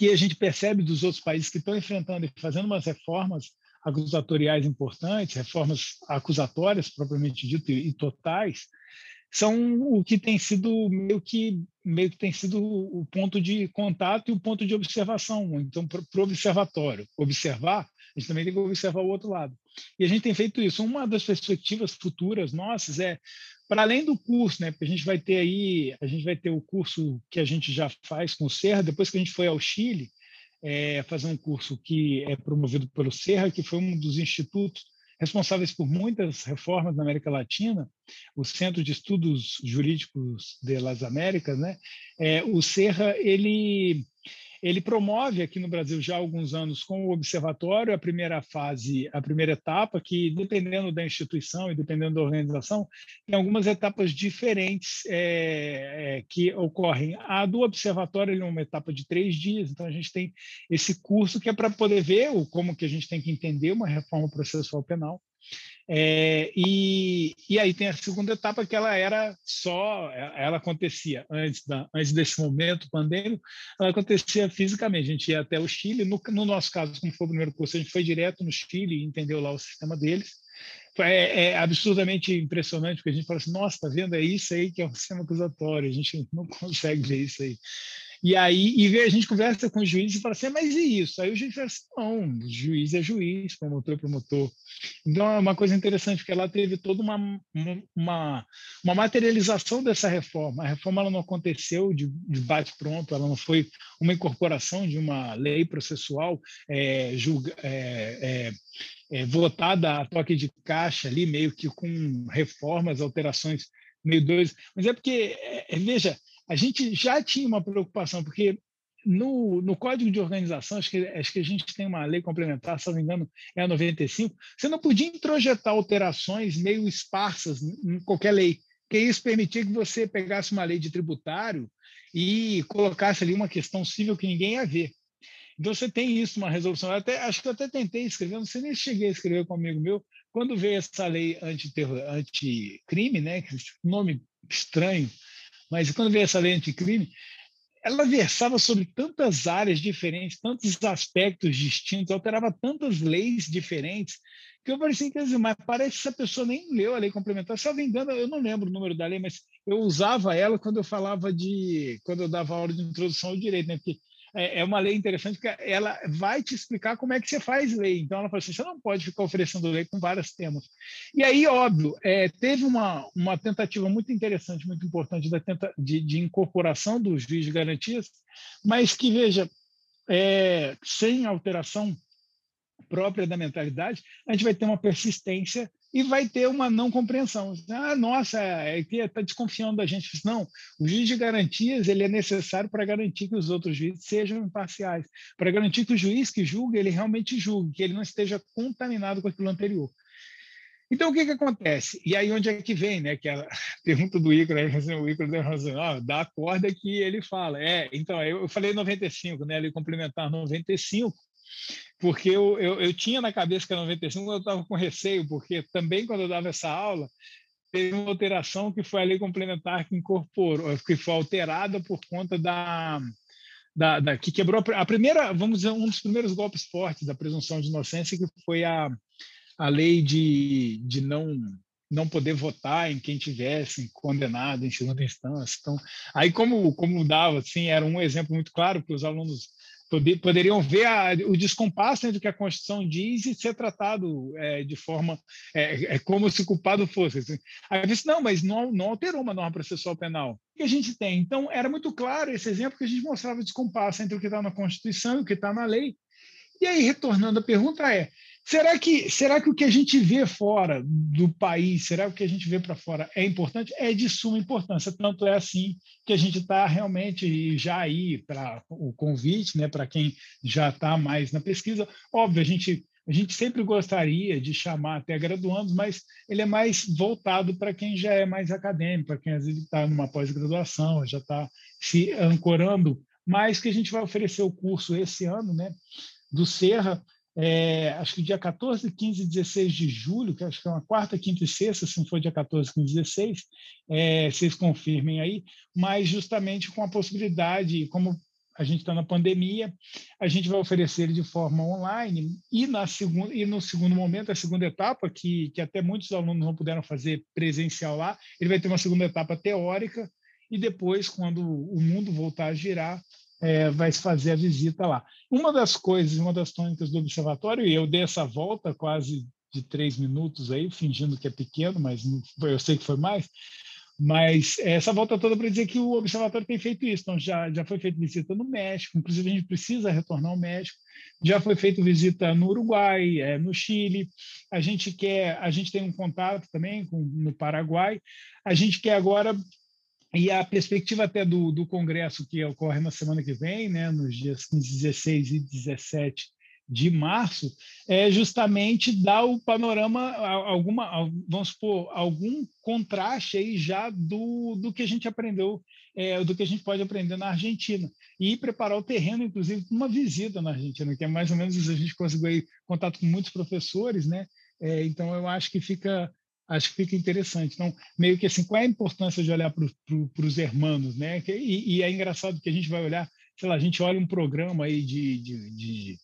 que a gente percebe dos outros países que estão enfrentando e fazendo umas reformas acusatoriais importantes, reformas acusatórias propriamente dito e, totais, são o que tem sido meio que meio que tem sido o ponto de contato e o ponto de observação. Então, para o observatório observar, a gente também tem que observar o outro lado. E a gente tem feito isso. Uma das perspectivas futuras nossas é, para além do curso, né, porque a gente vai ter aí, a gente vai ter o curso que a gente já faz com o Serra, depois que a gente foi ao Chile, é, fazer um curso que é promovido pelo Serra, que foi um dos institutos responsáveis por muitas reformas na América Latina, o Centro de Estudos Jurídicos de las Américas, né? É, o Serra ele ele promove aqui no Brasil já há alguns anos com o observatório a primeira fase, a primeira etapa, que dependendo da instituição e dependendo da organização, tem algumas etapas diferentes é, é, que ocorrem. A do observatório é uma etapa de três dias, então a gente tem esse curso que é para poder ver o, como que a gente tem que entender uma reforma processual penal. É, e, e aí tem a segunda etapa que ela era só, ela acontecia antes, da, antes desse momento pandêmico, ela acontecia fisicamente. A gente ia até o Chile, no, no nosso caso, como foi o primeiro curso, a gente foi direto no Chile e entendeu lá o sistema deles. É, é, absurdamente impressionante, porque a gente fala assim, nossa, tá vendo? É isso aí que é o sistema acusatório, a gente não consegue ver isso aí. E aí e a gente conversa com o juiz e fala assim, ah, mas e isso? Aí o juiz fala assim, não, juiz é juiz, promotor é promotor. Então é uma coisa interessante, porque ela teve toda uma, uma, uma materialização dessa reforma. A reforma ela não aconteceu de, de bate-pronto, ela não foi uma incorporação de uma lei processual é, julga, é, é, é, votada a toque de caixa ali, meio que com reformas, alterações meio doidas. Mas é porque, é, veja, a gente já tinha uma preocupação, porque no, no Código de Organização, acho que, acho que a gente tem uma lei complementar, se não me engano, é a 95, você não podia introjetar alterações meio esparsas em qualquer lei. que isso permitia que você pegasse uma lei de tributário e colocasse ali uma questão civil que ninguém ia ver. Então você tem isso, uma resolução. Eu até, acho que eu até tentei escrever, não sei nem se cheguei a escrever com um amigo meu, quando veio essa lei anti-crime, anti né, nome estranho, mas quando veio essa lei anticrime, ela versava sobre tantas áreas diferentes, tantos aspectos distintos, alterava tantas leis diferentes, que eu parecia assim, quer dizer, mas parece que essa pessoa nem leu a lei complementar. Se eu me engano, eu não lembro o número da lei, mas eu usava ela quando eu falava de. quando eu dava aula de introdução ao direito, né? Porque é, é uma lei interessante porque ela vai te explicar como é que você faz lei. Então, ela fala assim: você não pode ficar oferecendo lei com vários temas. E aí, óbvio, é, teve uma, uma tentativa muito interessante, muito importante da tenta, de, de incorporação dos juiz de garantias, mas que, veja, é, sem alteração própria da mentalidade, a gente vai ter uma persistência e vai ter uma não compreensão. Ah, nossa, é que está desconfiando da gente. Não, o juiz de garantias ele é necessário para garantir que os outros juízes sejam imparciais, para garantir que o juiz que julga ele realmente julgue, que ele não esteja contaminado com aquilo anterior. Então, o que, que acontece? E aí, onde é que vem, né? Que a pergunta do Icaro, o Icaro deu razão, ah, dá a corda que ele fala. É, então, eu falei 95, né? Ele complementar 95, porque eu, eu, eu, tinha na cabeça que era 95, eu estava com receio, porque também quando eu dava essa aula, teve uma alteração que foi a lei complementar que incorporou, que foi alterada por conta da, da, da, que quebrou a primeira, vamos dizer, um dos primeiros golpes fortes da presunção de inocência, que foi a, a lei de, de não não poder votar em quem tivesse condenado em segunda instância. Então, aí como como dava, assim, era um exemplo muito claro que os alunos poderiam ver a, o descompasso entre o que a Constituição diz e ser tratado é, de forma é, é, como se o culpado fosse. Assim. Aí eu disse, não, mas não, não alterou uma norma processual penal. O que a gente tem? Então, era muito claro esse exemplo que a gente mostrava o descompasso entre o que está na Constituição e o que está na lei. E aí, retornando à pergunta, é: Será que, será que o que a gente vê fora do país, será que o que a gente vê para fora é importante? É de suma importância. Tanto é assim que a gente está realmente já aí para o convite, né, para quem já está mais na pesquisa. Óbvio, a gente, a gente sempre gostaria de chamar até graduandos, mas ele é mais voltado para quem já é mais acadêmico, para quem às vezes está numa pós-graduação, já está se ancorando. Mas que a gente vai oferecer o curso esse ano, né, do Serra é, acho que dia 14, 15 e 16 de julho, que acho que é uma quarta, quinta e sexta, se não for dia 14, 15 e 16, é, vocês confirmem aí, mas justamente com a possibilidade, como a gente está na pandemia, a gente vai oferecer ele de forma online e, na segunda, e no segundo momento, a segunda etapa, que, que até muitos alunos não puderam fazer presencial lá, ele vai ter uma segunda etapa teórica e depois, quando o mundo voltar a girar, é, vai fazer a visita lá. Uma das coisas, uma das tônicas do observatório, e eu dei essa volta quase de três minutos aí, fingindo que é pequeno, mas eu sei que foi mais, mas essa volta toda para dizer que o observatório tem feito isso. Então, já, já foi feita visita no México, inclusive a gente precisa retornar ao México. Já foi feita visita no Uruguai, é, no Chile. A gente quer, a gente tem um contato também com, no Paraguai. A gente quer agora e a perspectiva até do, do Congresso que ocorre na semana que vem, né, nos dias 15, 16 e 17 de março, é justamente dar o panorama, alguma, vamos supor, algum contraste aí já do, do que a gente aprendeu, é, do que a gente pode aprender na Argentina. E preparar o terreno, inclusive, para uma visita na Argentina, que é mais ou menos a gente conseguiu aí contato com muitos professores, né? É, então, eu acho que fica acho que fica interessante. Então, meio que assim, qual é a importância de olhar para os hermanos, né? E, e, é engraçado que a gente vai olhar, sei lá, a gente olha um programa aí de, de, de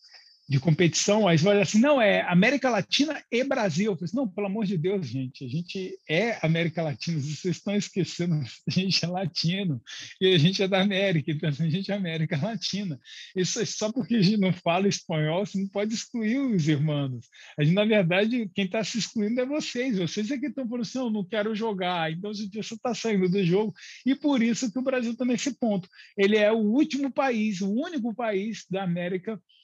de competição, aí você dizer assim, não, é América Latina e Brasil. Eu falei assim, não, pelo amor de Deus, gente, a gente é América Latina, vocês estão esquecendo, a gente é latino e a gente é da América, então assim, a gente é América Latina. Isso é só porque a gente não fala espanhol, você não pode excluir os irmãos. A gente, na verdade, quem está se excluindo é vocês, vocês é que estão falando assim, eu não quero jogar, então você está saindo do jogo, e por isso que o Brasil está nesse ponto. Ele é o último país, o único país da América Latina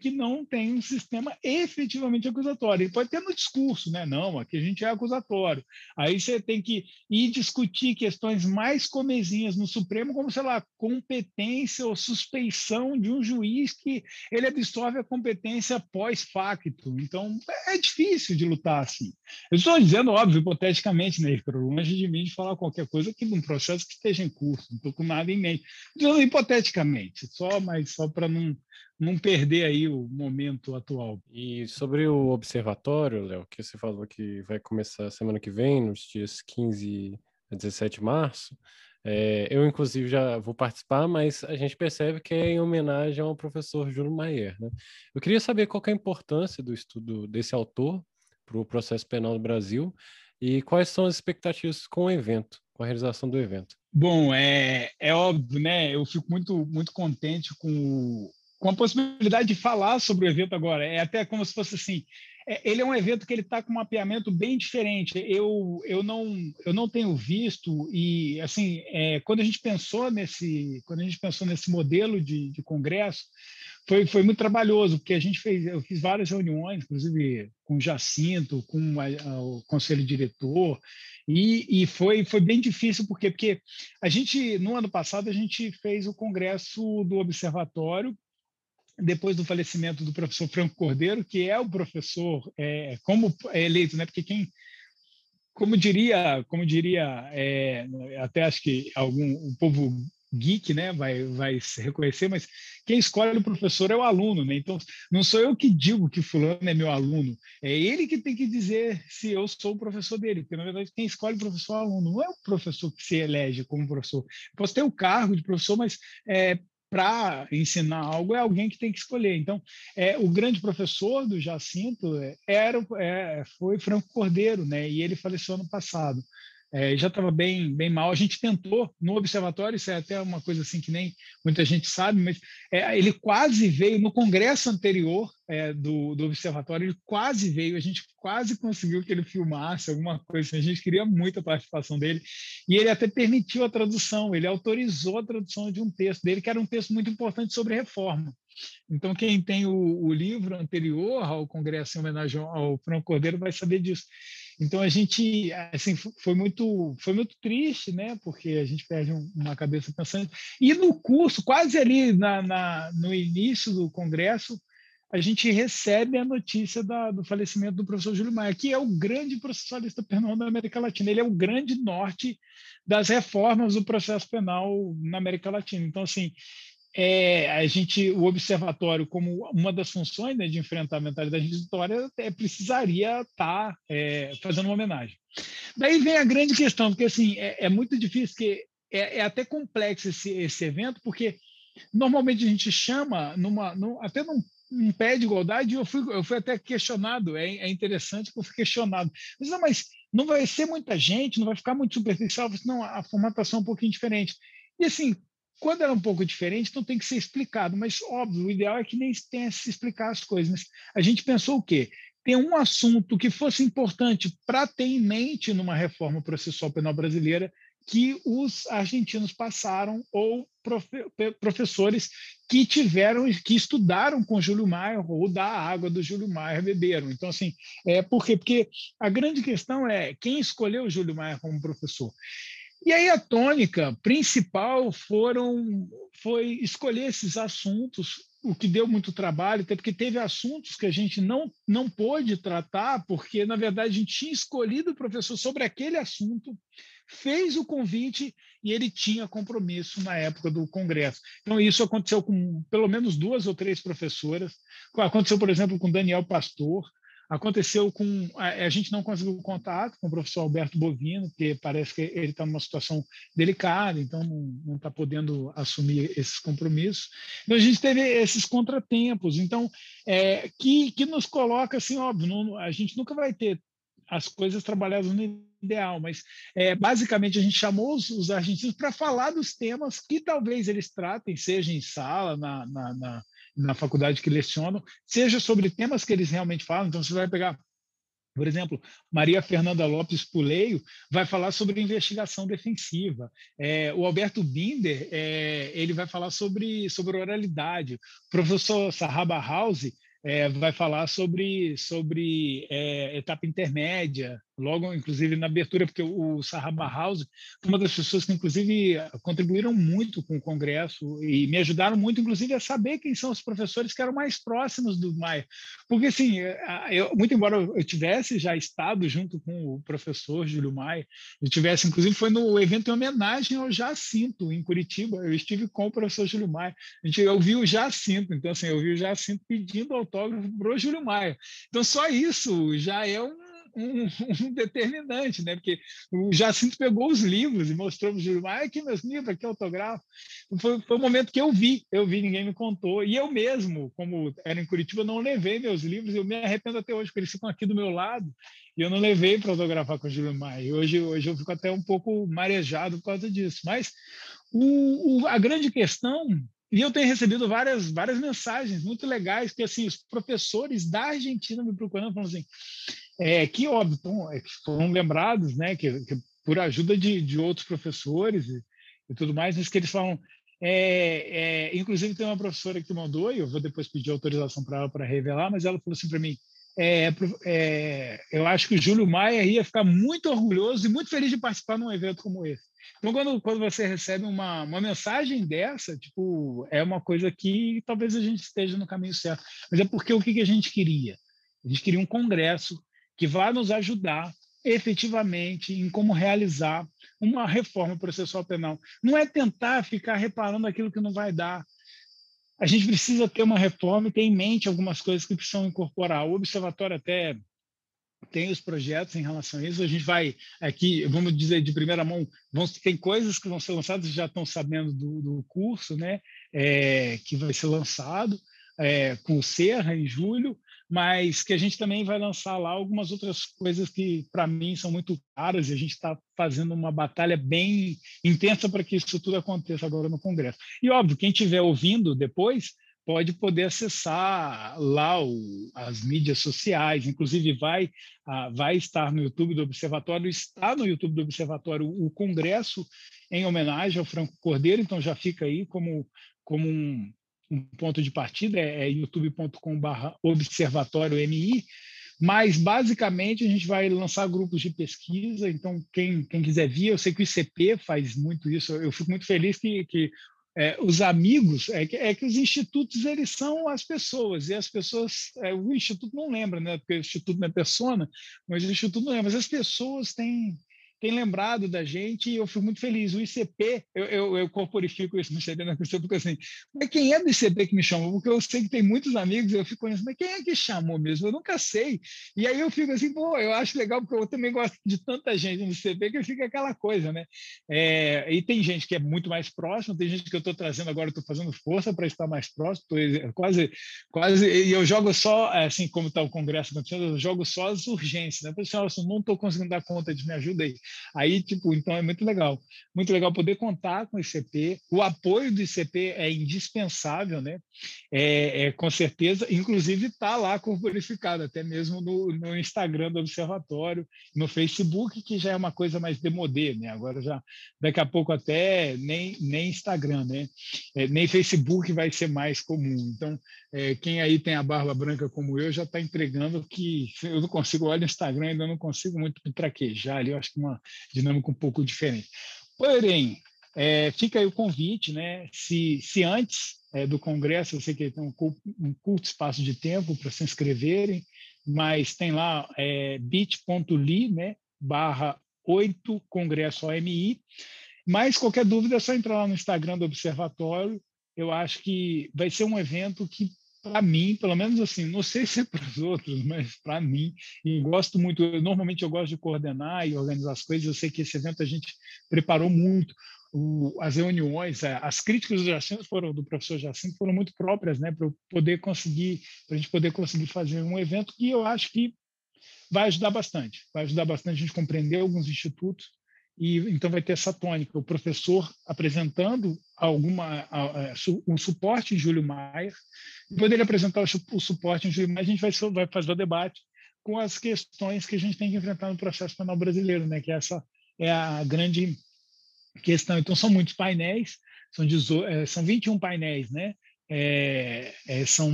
que não tem um sistema efetivamente acusatório. Ele pode ter no discurso, né? Não, aqui a gente é acusatório. Aí você tem que ir discutir questões mais comezinhas no Supremo, como, sei lá, competência ou suspeição de um juiz que ele absorve a competência pós-facto. Então, é difícil de lutar assim. Eu estou dizendo, óbvio, hipoteticamente, né, longe de mim de falar qualquer coisa que num processo que esteja em curso, não estou com nada em mente. Dizendo hipoteticamente, só, mas só para não não perder aí o momento atual. E sobre o observatório, Léo, que você falou que vai começar semana que vem, nos dias 15 a 17 de março, é, eu, inclusive, já vou participar, mas a gente percebe que é em homenagem ao professor Júlio Maier. Né? Eu queria saber qual é a importância do estudo desse autor para o processo penal no Brasil e quais são as expectativas com o evento, com a realização do evento. Bom, é, é óbvio, né? Eu fico muito, muito contente com com a possibilidade de falar sobre o evento agora. É até como se fosse assim. É, ele é um evento que ele está com um mapeamento bem diferente. Eu, eu, não, eu não tenho visto e assim é, quando a gente pensou nesse quando a gente pensou nesse modelo de, de congresso foi, foi muito trabalhoso porque a gente fez eu fiz várias reuniões inclusive com o Jacinto com a, a, o conselho diretor e, e foi foi bem difícil porque porque a gente no ano passado a gente fez o congresso do observatório depois do falecimento do professor Franco Cordeiro, que é o professor, é, como é eleito, né? Porque quem, como diria, como diria, é, até acho que algum o povo geek, né, vai vai se reconhecer, mas quem escolhe o professor é o aluno, né? Então não sou eu que digo que fulano é meu aluno, é ele que tem que dizer se eu sou o professor dele, porque na verdade quem escolhe o professor é o aluno, não é o professor que se elege como professor. Eu posso ter o cargo de professor, mas é, para ensinar algo é alguém que tem que escolher. Então, é, o grande professor do Jacinto é, era, é, foi Franco Cordeiro, né? E ele faleceu ano passado é, já estava bem, bem mal. A gente tentou no observatório, isso é até uma coisa assim que nem muita gente sabe, mas é, ele quase veio no congresso anterior é, do, do observatório, ele quase veio, a gente quase conseguiu que ele filmasse alguma coisa, assim, a gente queria muito a participação dele, e ele até permitiu a tradução, ele autorizou a tradução de um texto dele, que era um texto muito importante sobre reforma. Então, quem tem o, o livro anterior ao congresso em homenagem ao Franco Cordeiro vai saber disso. Então a gente assim foi muito foi muito triste, né? Porque a gente perde uma cabeça pensando. E no curso, quase ali na, na no início do congresso, a gente recebe a notícia da, do falecimento do professor Júlio Maia, que é o grande processualista penal da América Latina. Ele é o grande norte das reformas do processo penal na América Latina. Então, assim, é, a gente, o observatório, como uma das funções né, de enfrentar a mentalidade inquisitória, é, precisaria estar tá, é, fazendo uma homenagem. Daí vem a grande questão, porque assim é, é muito difícil, que é, é, até complexo esse, esse evento, porque normalmente a gente chama, numa, num, até num, num pé de igualdade, eu fui, eu fui até questionado, é, é interessante que eu fui questionado. Mas não, mas não vai ser muita gente, não vai ficar muito superficial, não, a formatação é um pouquinho diferente. E assim, quando era um pouco diferente, então tem que ser explicado. Mas, óbvio, o ideal é que nem tenha se explicar as coisas. Mas a gente pensou o quê? Tem um assunto que fosse importante para ter em mente numa reforma processual penal brasileira que os argentinos passaram ou profe professores que tiveram que estudaram com Júlio Maia ou da água do Júlio Maia beberam. Então assim, é por quê? Porque a grande questão é quem escolheu o Júlio Maia como professor. E aí a tônica principal foram foi escolher esses assuntos, o que deu muito trabalho, até porque teve assuntos que a gente não não pôde tratar, porque na verdade a gente tinha escolhido o professor sobre aquele assunto, fez o convite e ele tinha compromisso na época do congresso. Então isso aconteceu com pelo menos duas ou três professoras. Aconteceu, por exemplo, com Daniel Pastor, Aconteceu com. A, gente não conseguiu contato com o professor Alberto Bovino, porque parece que ele está numa situação delicada, então não está podendo assumir esses compromissos. Então, a gente teve esses contratempos, então, é, que, que nos coloca assim, óbvio, não, a gente nunca vai ter as coisas trabalhadas no ideal, mas é, basicamente a gente chamou os, os argentinos para falar dos temas que talvez eles tratem, seja em sala, na, na, na na faculdade que lecionam, seja sobre temas que eles realmente falam. Então, você vai pegar Por exemplo, Maria Fernanda Lopes Puleio vai falar sobre investigação defensiva. É, o Alberto Binder é, ele vai falar sobre, sobre oralidade. O professor Sahaba House é, vai falar sobre, sobre é, etapa intermédia, logo, inclusive, na abertura, porque o Sahaba House foi uma das pessoas que, inclusive, contribuíram muito com o Congresso e me ajudaram muito, inclusive, a saber quem são os professores que eram mais próximos do Maia. Porque, assim, eu, muito embora eu tivesse já estado junto com o professor Júlio Maia, eu tivesse, inclusive, foi no evento em homenagem ao Jacinto, em Curitiba, eu estive com o professor Júlio Maia. A gente, eu vi o Jacinto, então, assim, eu vi o Jacinto pedindo autógrafo para o Júlio Maia. Então, só isso já é um um, um, determinante, né? Porque o Jacinto pegou os livros e mostrou para o Júlio Maia, aqui meus livros, aqui autógrafo. Foi, foi o momento que eu vi, eu vi, ninguém me contou. E eu mesmo, como era em Curitiba, não levei meus livros, eu me arrependo até hoje, porque eles ficam aqui do meu lado, e eu não levei para autografar com o Júlio Maia. E hoje, hoje eu fico até um pouco marejado por causa disso. Mas o, o, a grande questão e eu tenho recebido várias, várias mensagens muito legais que assim os professores da Argentina me procurando falando assim, é, que óbvio, é, foram lembrados, né, que, que por ajuda de, de outros professores e, e, tudo mais, mas que eles falam, é, é, inclusive tem uma professora que mandou, e eu vou depois pedir autorização para ela para revelar, mas ela falou assim para mim, é, é, eu acho que o Júlio Maia ia ficar muito orgulhoso e muito feliz de participar num evento como esse. Então, quando, quando você recebe uma, uma mensagem dessa, tipo, é uma coisa que talvez a gente esteja no caminho certo. Mas é porque o que, que a gente queria? A gente queria um congresso que vai nos ajudar efetivamente em como realizar uma reforma processual penal. Não é tentar ficar reparando aquilo que não vai dar. A gente precisa ter uma reforma e ter em mente algumas coisas que precisam incorporar. O observatório até tem os projetos em relação a isso. A gente vai aqui, vamos dizer de primeira mão, tem coisas que vão ser lançadas, já estão sabendo do, do curso, né? É, que vai ser lançado é, com o Serra em julho, mas que a gente também vai lançar lá algumas outras coisas que, para mim, são muito caras e a gente está fazendo uma batalha bem intensa para que isso tudo aconteça agora no Congresso. E, óbvio, quem estiver ouvindo depois pode poder acessar lá o, as mídias sociais, inclusive vai, ah, vai estar no YouTube do Observatório, está no YouTube do Observatório o Congresso em homenagem ao Franco Cordeiro, então já fica aí como, como um, um ponto de partida, é, é youtube.com.br observatório MI, mas basicamente a gente vai lançar grupos de pesquisa, então quem, quem quiser vir, eu sei que o ICP faz muito isso, eu fico muito feliz que, que é, os amigos, é que, é que os institutos eles são as pessoas, e as pessoas, é, o instituto não lembra, né, porque o instituto não é persona, mas o instituto não lembra, mas as pessoas têm tem lembrado da gente e eu fico muito feliz. O ICP, eu, eu, eu corporifico isso no CD na questão, porque assim, mas quem é do ICP que me chamou? Porque eu sei que tem muitos amigos, eu fico conhecendo, mas quem é que chamou mesmo? Eu nunca sei. E aí eu fico assim, pô, eu acho legal, porque eu também gosto de tanta gente no ICP que fica aquela coisa, né? É, e tem gente que é muito mais próxima, tem gente que eu estou trazendo agora, estou fazendo força para estar mais próximo, tô quase, quase, e eu jogo só, assim como está o Congresso acontecendo, eu jogo só as urgências, né? Pessoal, assim, não estou conseguindo dar conta de me ajuda aí. Aí, tipo, então é muito legal. Muito legal poder contar com o ICP. O apoio do ICP é indispensável, né? É, é com certeza, inclusive está lá corporificado, até mesmo no, no, Instagram do Observatório, no Facebook, que já é uma coisa mais demodê, né? Agora já, daqui a pouco até nem, nem Instagram, né? É, nem Facebook vai ser mais comum. Então, é, quem aí tem a barba branca como eu já está entregando que eu não consigo olhar o Instagram, ainda não consigo muito traquejar ali, eu acho que uma dinâmica um pouco diferente. Porém, é, fica aí o convite, né? Se, se antes é, do Congresso, eu sei que tem um, um curto espaço de tempo para se inscreverem, mas tem lá é, bit.ly, né? Barra 8 Congresso OMI. Mas qualquer dúvida é só entrar lá no Instagram do Observatório. Eu acho que vai ser um evento que para mim, pelo menos assim, não sei se é para os outros, mas para mim, e gosto muito, eu, normalmente eu gosto de coordenar e organizar as coisas, eu sei que esse evento a gente preparou muito, o, as reuniões, as críticas do Jacinto foram, do professor Jacinto foram muito próprias, né, para poder conseguir, para a gente poder conseguir fazer um evento que eu acho que vai ajudar bastante, vai ajudar bastante a gente compreender alguns institutos, e então vai ter essa tônica, o professor apresentando alguma um suporte em Júlio Maia, depois dele apresentar o, suporte em Júlio Maia, a gente vai, vai fazer o debate com as questões que a gente tem que enfrentar no processo penal brasileiro, né? Que essa é a grande questão. Então, são muitos painéis, são, 18, é, são 21 painéis, né? É, é, são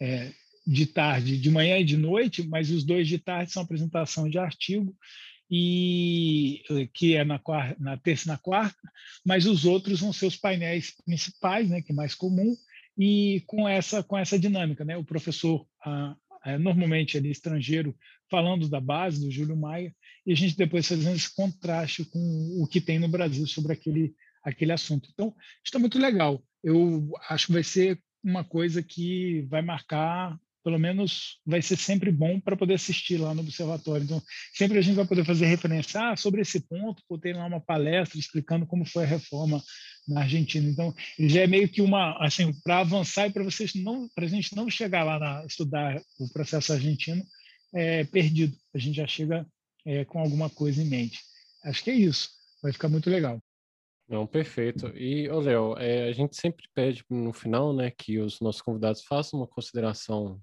é, de tarde, de manhã e de noite, mas os dois de tarde são apresentação de artigo, e que é na, quarta, na terça e na quarta, mas os outros vão ser os painéis principais, né, que é mais comum, e com essa com essa dinâmica, né? O professor ah, é, normalmente ele estrangeiro falando da base do Júlio Maia e a gente depois fazendo esse contraste com o que tem no Brasil sobre aquele aquele assunto. Então, está muito legal. Eu acho que vai ser uma coisa que vai marcar pelo menos vai ser sempre bom para poder assistir lá no observatório. Então, sempre a gente vai poder fazer referência ah, sobre esse ponto, por ter lá uma palestra explicando como foi a reforma na Argentina. Então, ele já é meio que uma, assim, para avançar e para vocês não, para a gente não chegar lá na estudar o processo argentino é, perdido. A gente já chega é, com alguma coisa em mente. Acho que é isso. Vai ficar muito legal. Não, perfeito. E, ô Léo, é, a gente sempre pede no final, né, que os nossos convidados façam uma consideração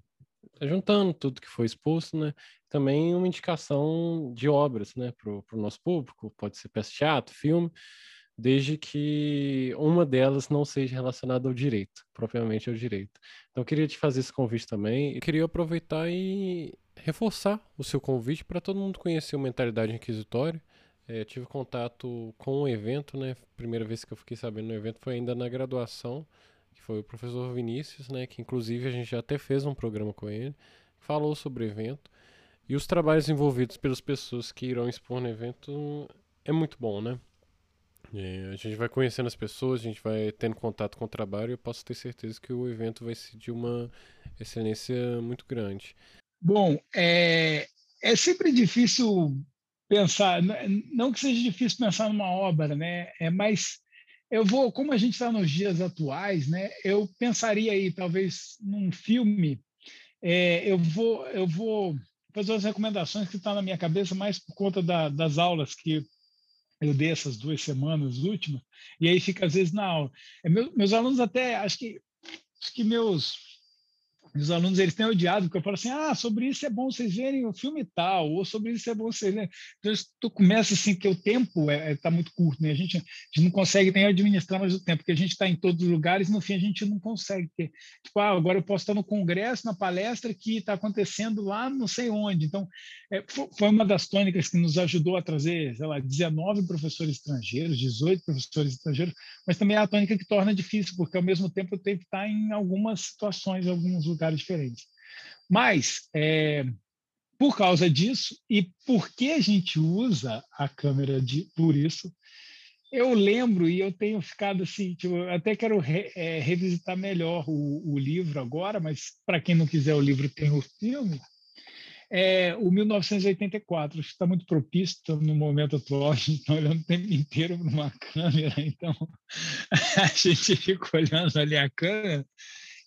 juntando tudo que foi exposto, né? Também uma indicação de obras, né, para o nosso público. Pode ser peça de teatro, filme, desde que uma delas não seja relacionada ao direito, propriamente ao direito. Então, eu queria te fazer esse convite também. Eu queria aproveitar e reforçar o seu convite para todo mundo conhecer o Mentalidade Inquisitória. É, tive contato com o evento, né? Primeira vez que eu fiquei sabendo no evento foi ainda na graduação que foi o professor Vinícius, né, que inclusive a gente já até fez um programa com ele, falou sobre o evento. E os trabalhos envolvidos pelas pessoas que irão expor no evento é muito bom, né? É, a gente vai conhecendo as pessoas, a gente vai tendo contato com o trabalho e eu posso ter certeza que o evento vai ser de uma excelência muito grande. Bom, é, é sempre difícil pensar, não que seja difícil pensar numa obra, né? É mais eu vou, como a gente está nos dias atuais, né? Eu pensaria aí talvez num filme. É, eu vou, eu vou fazer as recomendações que estão tá na minha cabeça mais por conta da, das aulas que eu dei essas duas semanas últimas. E aí fica às vezes na aula. É, meus, alunos até acho que acho que meus os alunos eles têm odiado, porque eu falo assim, ah, sobre isso é bom vocês verem o filme tal, ou sobre isso é bom vocês verem. Então, tu começa assim, que o tempo está é, é, tá muito curto, né? A gente, a gente não consegue nem administrar mais o tempo, porque a gente está em todos os lugares no fim a gente não consegue ter. Tipo, ah, agora eu posso estar no congresso, na palestra que está acontecendo lá não sei onde. Então, é, foi uma das tônicas que nos ajudou a trazer, sei lá, 19 professores estrangeiros, 18 professores estrangeiros, mas também é a tônica que torna difícil, porque ao mesmo tempo eu tenho que estar em algumas situações, alguns lugares diferentes. Mas, é, por causa disso, e porque a gente usa a câmera de, por isso, eu lembro e eu tenho ficado assim, tipo, até quero re, é, revisitar melhor o, o, livro agora, mas para quem não quiser o livro tem o filme. É, o 1984 está muito propício no momento atual, a gente está olhando o tempo inteiro para uma câmera, então a gente fica olhando ali a câmera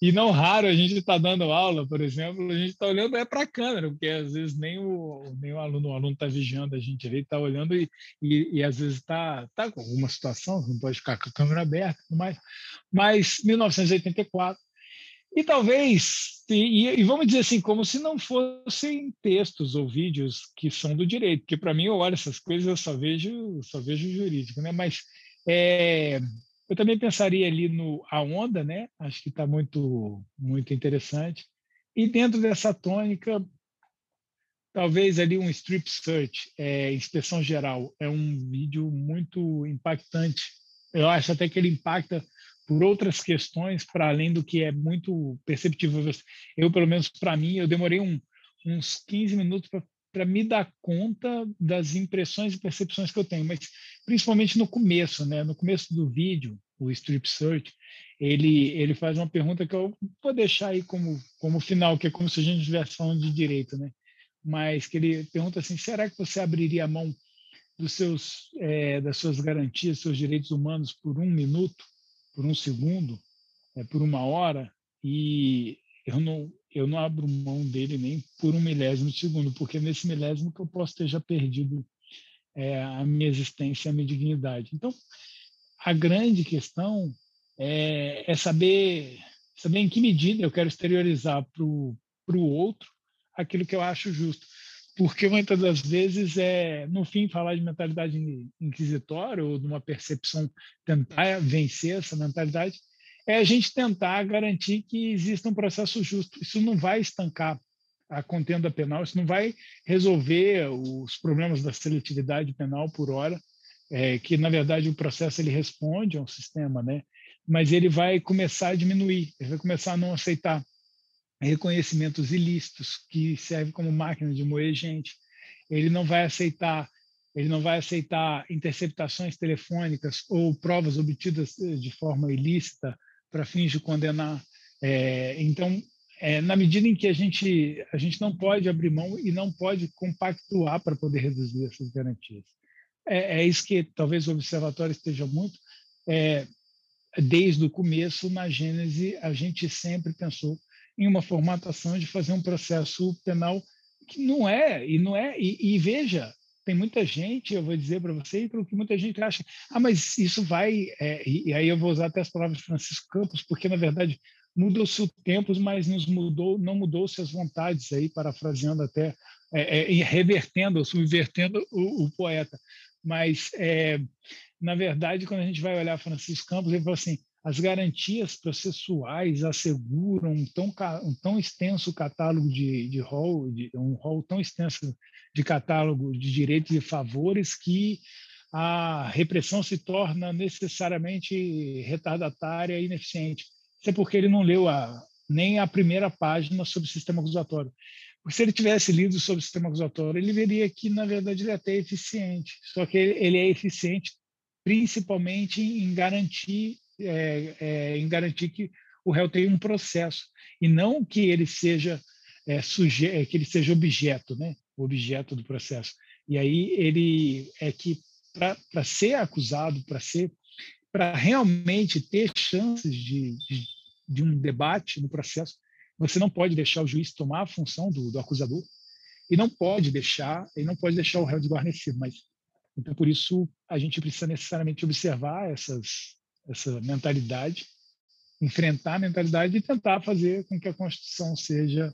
e não raro a gente está dando aula, por exemplo, a gente está olhando é para a câmera, porque às vezes nem o, nem o aluno, o aluno está vigiando a gente, ele está olhando e, e, e, às vezes está tá com alguma situação, não pode ficar com a câmera aberta, mas, mas 1984 e talvez, e, e, vamos dizer assim, como se não fossem textos ou vídeos que são do direito, porque para mim eu olho essas coisas eu só vejo, só vejo jurídico, né? Mas é, eu também pensaria ali no a onda, né? Acho que está muito muito interessante. E dentro dessa tônica, talvez ali um strip search, é, inspeção geral, é um vídeo muito impactante. Eu acho até que ele impacta por outras questões para além do que é muito perceptível. Eu, pelo menos para mim, eu demorei um, uns 15 minutos para me dar conta das impressões e percepções que eu tenho, mas principalmente no começo, né? No começo do vídeo, o Strip Search, ele ele faz uma pergunta que eu vou deixar aí como como final, que é como se a gente estivesse falando de direito, né? Mas que ele pergunta assim: será que você abriria a mão dos seus é, das suas garantias, seus direitos humanos por um minuto, por um segundo, é, por uma hora? E eu não eu não abro mão dele nem por um milésimo de segundo, porque nesse milésimo que eu posso ter já perdido é, a minha existência, a minha dignidade. Então, a grande questão é, é saber, saber em que medida eu quero exteriorizar para o outro aquilo que eu acho justo. Porque muitas das vezes, é, no fim, falar de mentalidade inquisitória ou de uma percepção, tentar vencer essa mentalidade, é a gente tentar garantir que exista um processo justo. Isso não vai estancar a contenda penal, isso não vai resolver os problemas da seletividade penal por hora, é, que na verdade o processo ele responde a um sistema, né? Mas ele vai começar a diminuir, ele vai começar a não aceitar reconhecimentos ilícitos que servem como máquina de moer gente. Ele não vai aceitar ele não vai aceitar interceptações telefônicas ou provas obtidas eh, de forma ilícita para fins de condenar. É, então, é, na medida em que a gente a gente não pode abrir mão e não pode compactuar para poder reduzir essas garantias. É, é, isso que talvez o observatório esteja muito. É, desde o começo, na Gênese, a gente sempre pensou em uma formatação de fazer um processo penal que não é, e não é, e, e veja, tem muita gente, eu vou dizer para você, que muita gente acha, ah, mas isso vai, é, e, e, aí eu vou usar até as palavras de Francisco Campos, porque na verdade mudou-se o tempo, mas nos mudou, não mudou-se as vontades aí, parafraseando até, é, é, revertendo ou subvertendo o, o poeta. Mas, é, na verdade, quando a gente vai olhar Francisco Campos, ele fala assim, as garantias processuais asseguram um tão, um tão extenso catálogo de, de rol, de, um rol tão extenso de catálogo de direitos e favores que a repressão se torna necessariamente retardatária e ineficiente. Isso é porque ele não leu a, nem a primeira página sobre o sistema acusatório. Porque se ele tivesse lido sobre o sistema acusatório, ele veria que, na verdade, ele é até eficiente. Só que ele, ele é eficiente principalmente em garantir é, é, em garantir que o réu tenha um processo e não que ele seja é, suje é, que ele seja objeto, né? objeto do processo. E aí ele é que para ser acusado, para ser para realmente ter chances de, de, de, um debate no processo, você não pode deixar o juiz tomar a função do, do acusador e não pode deixar e não pode deixar o réu desguarnecido. Mas então por isso a gente precisa necessariamente observar essas essa mentalidade, enfrentar a mentalidade e tentar fazer com que a Constituição seja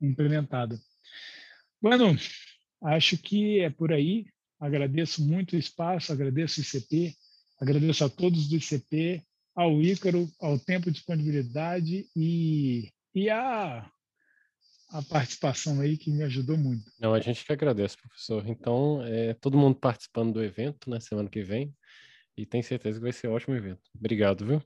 implementada. Bueno, acho que é por aí. Agradeço muito o espaço, agradeço o ICP, agradeço a todos do ICP, ao Ícaro, ao tempo de disponibilidade e, e a, a participação aí que me ajudou muito. Não, a gente que agradece, professor. Então, é, todo mundo participando do evento na né, semana que vem. E tenho certeza que vai ser um ótimo evento. Obrigado, viu?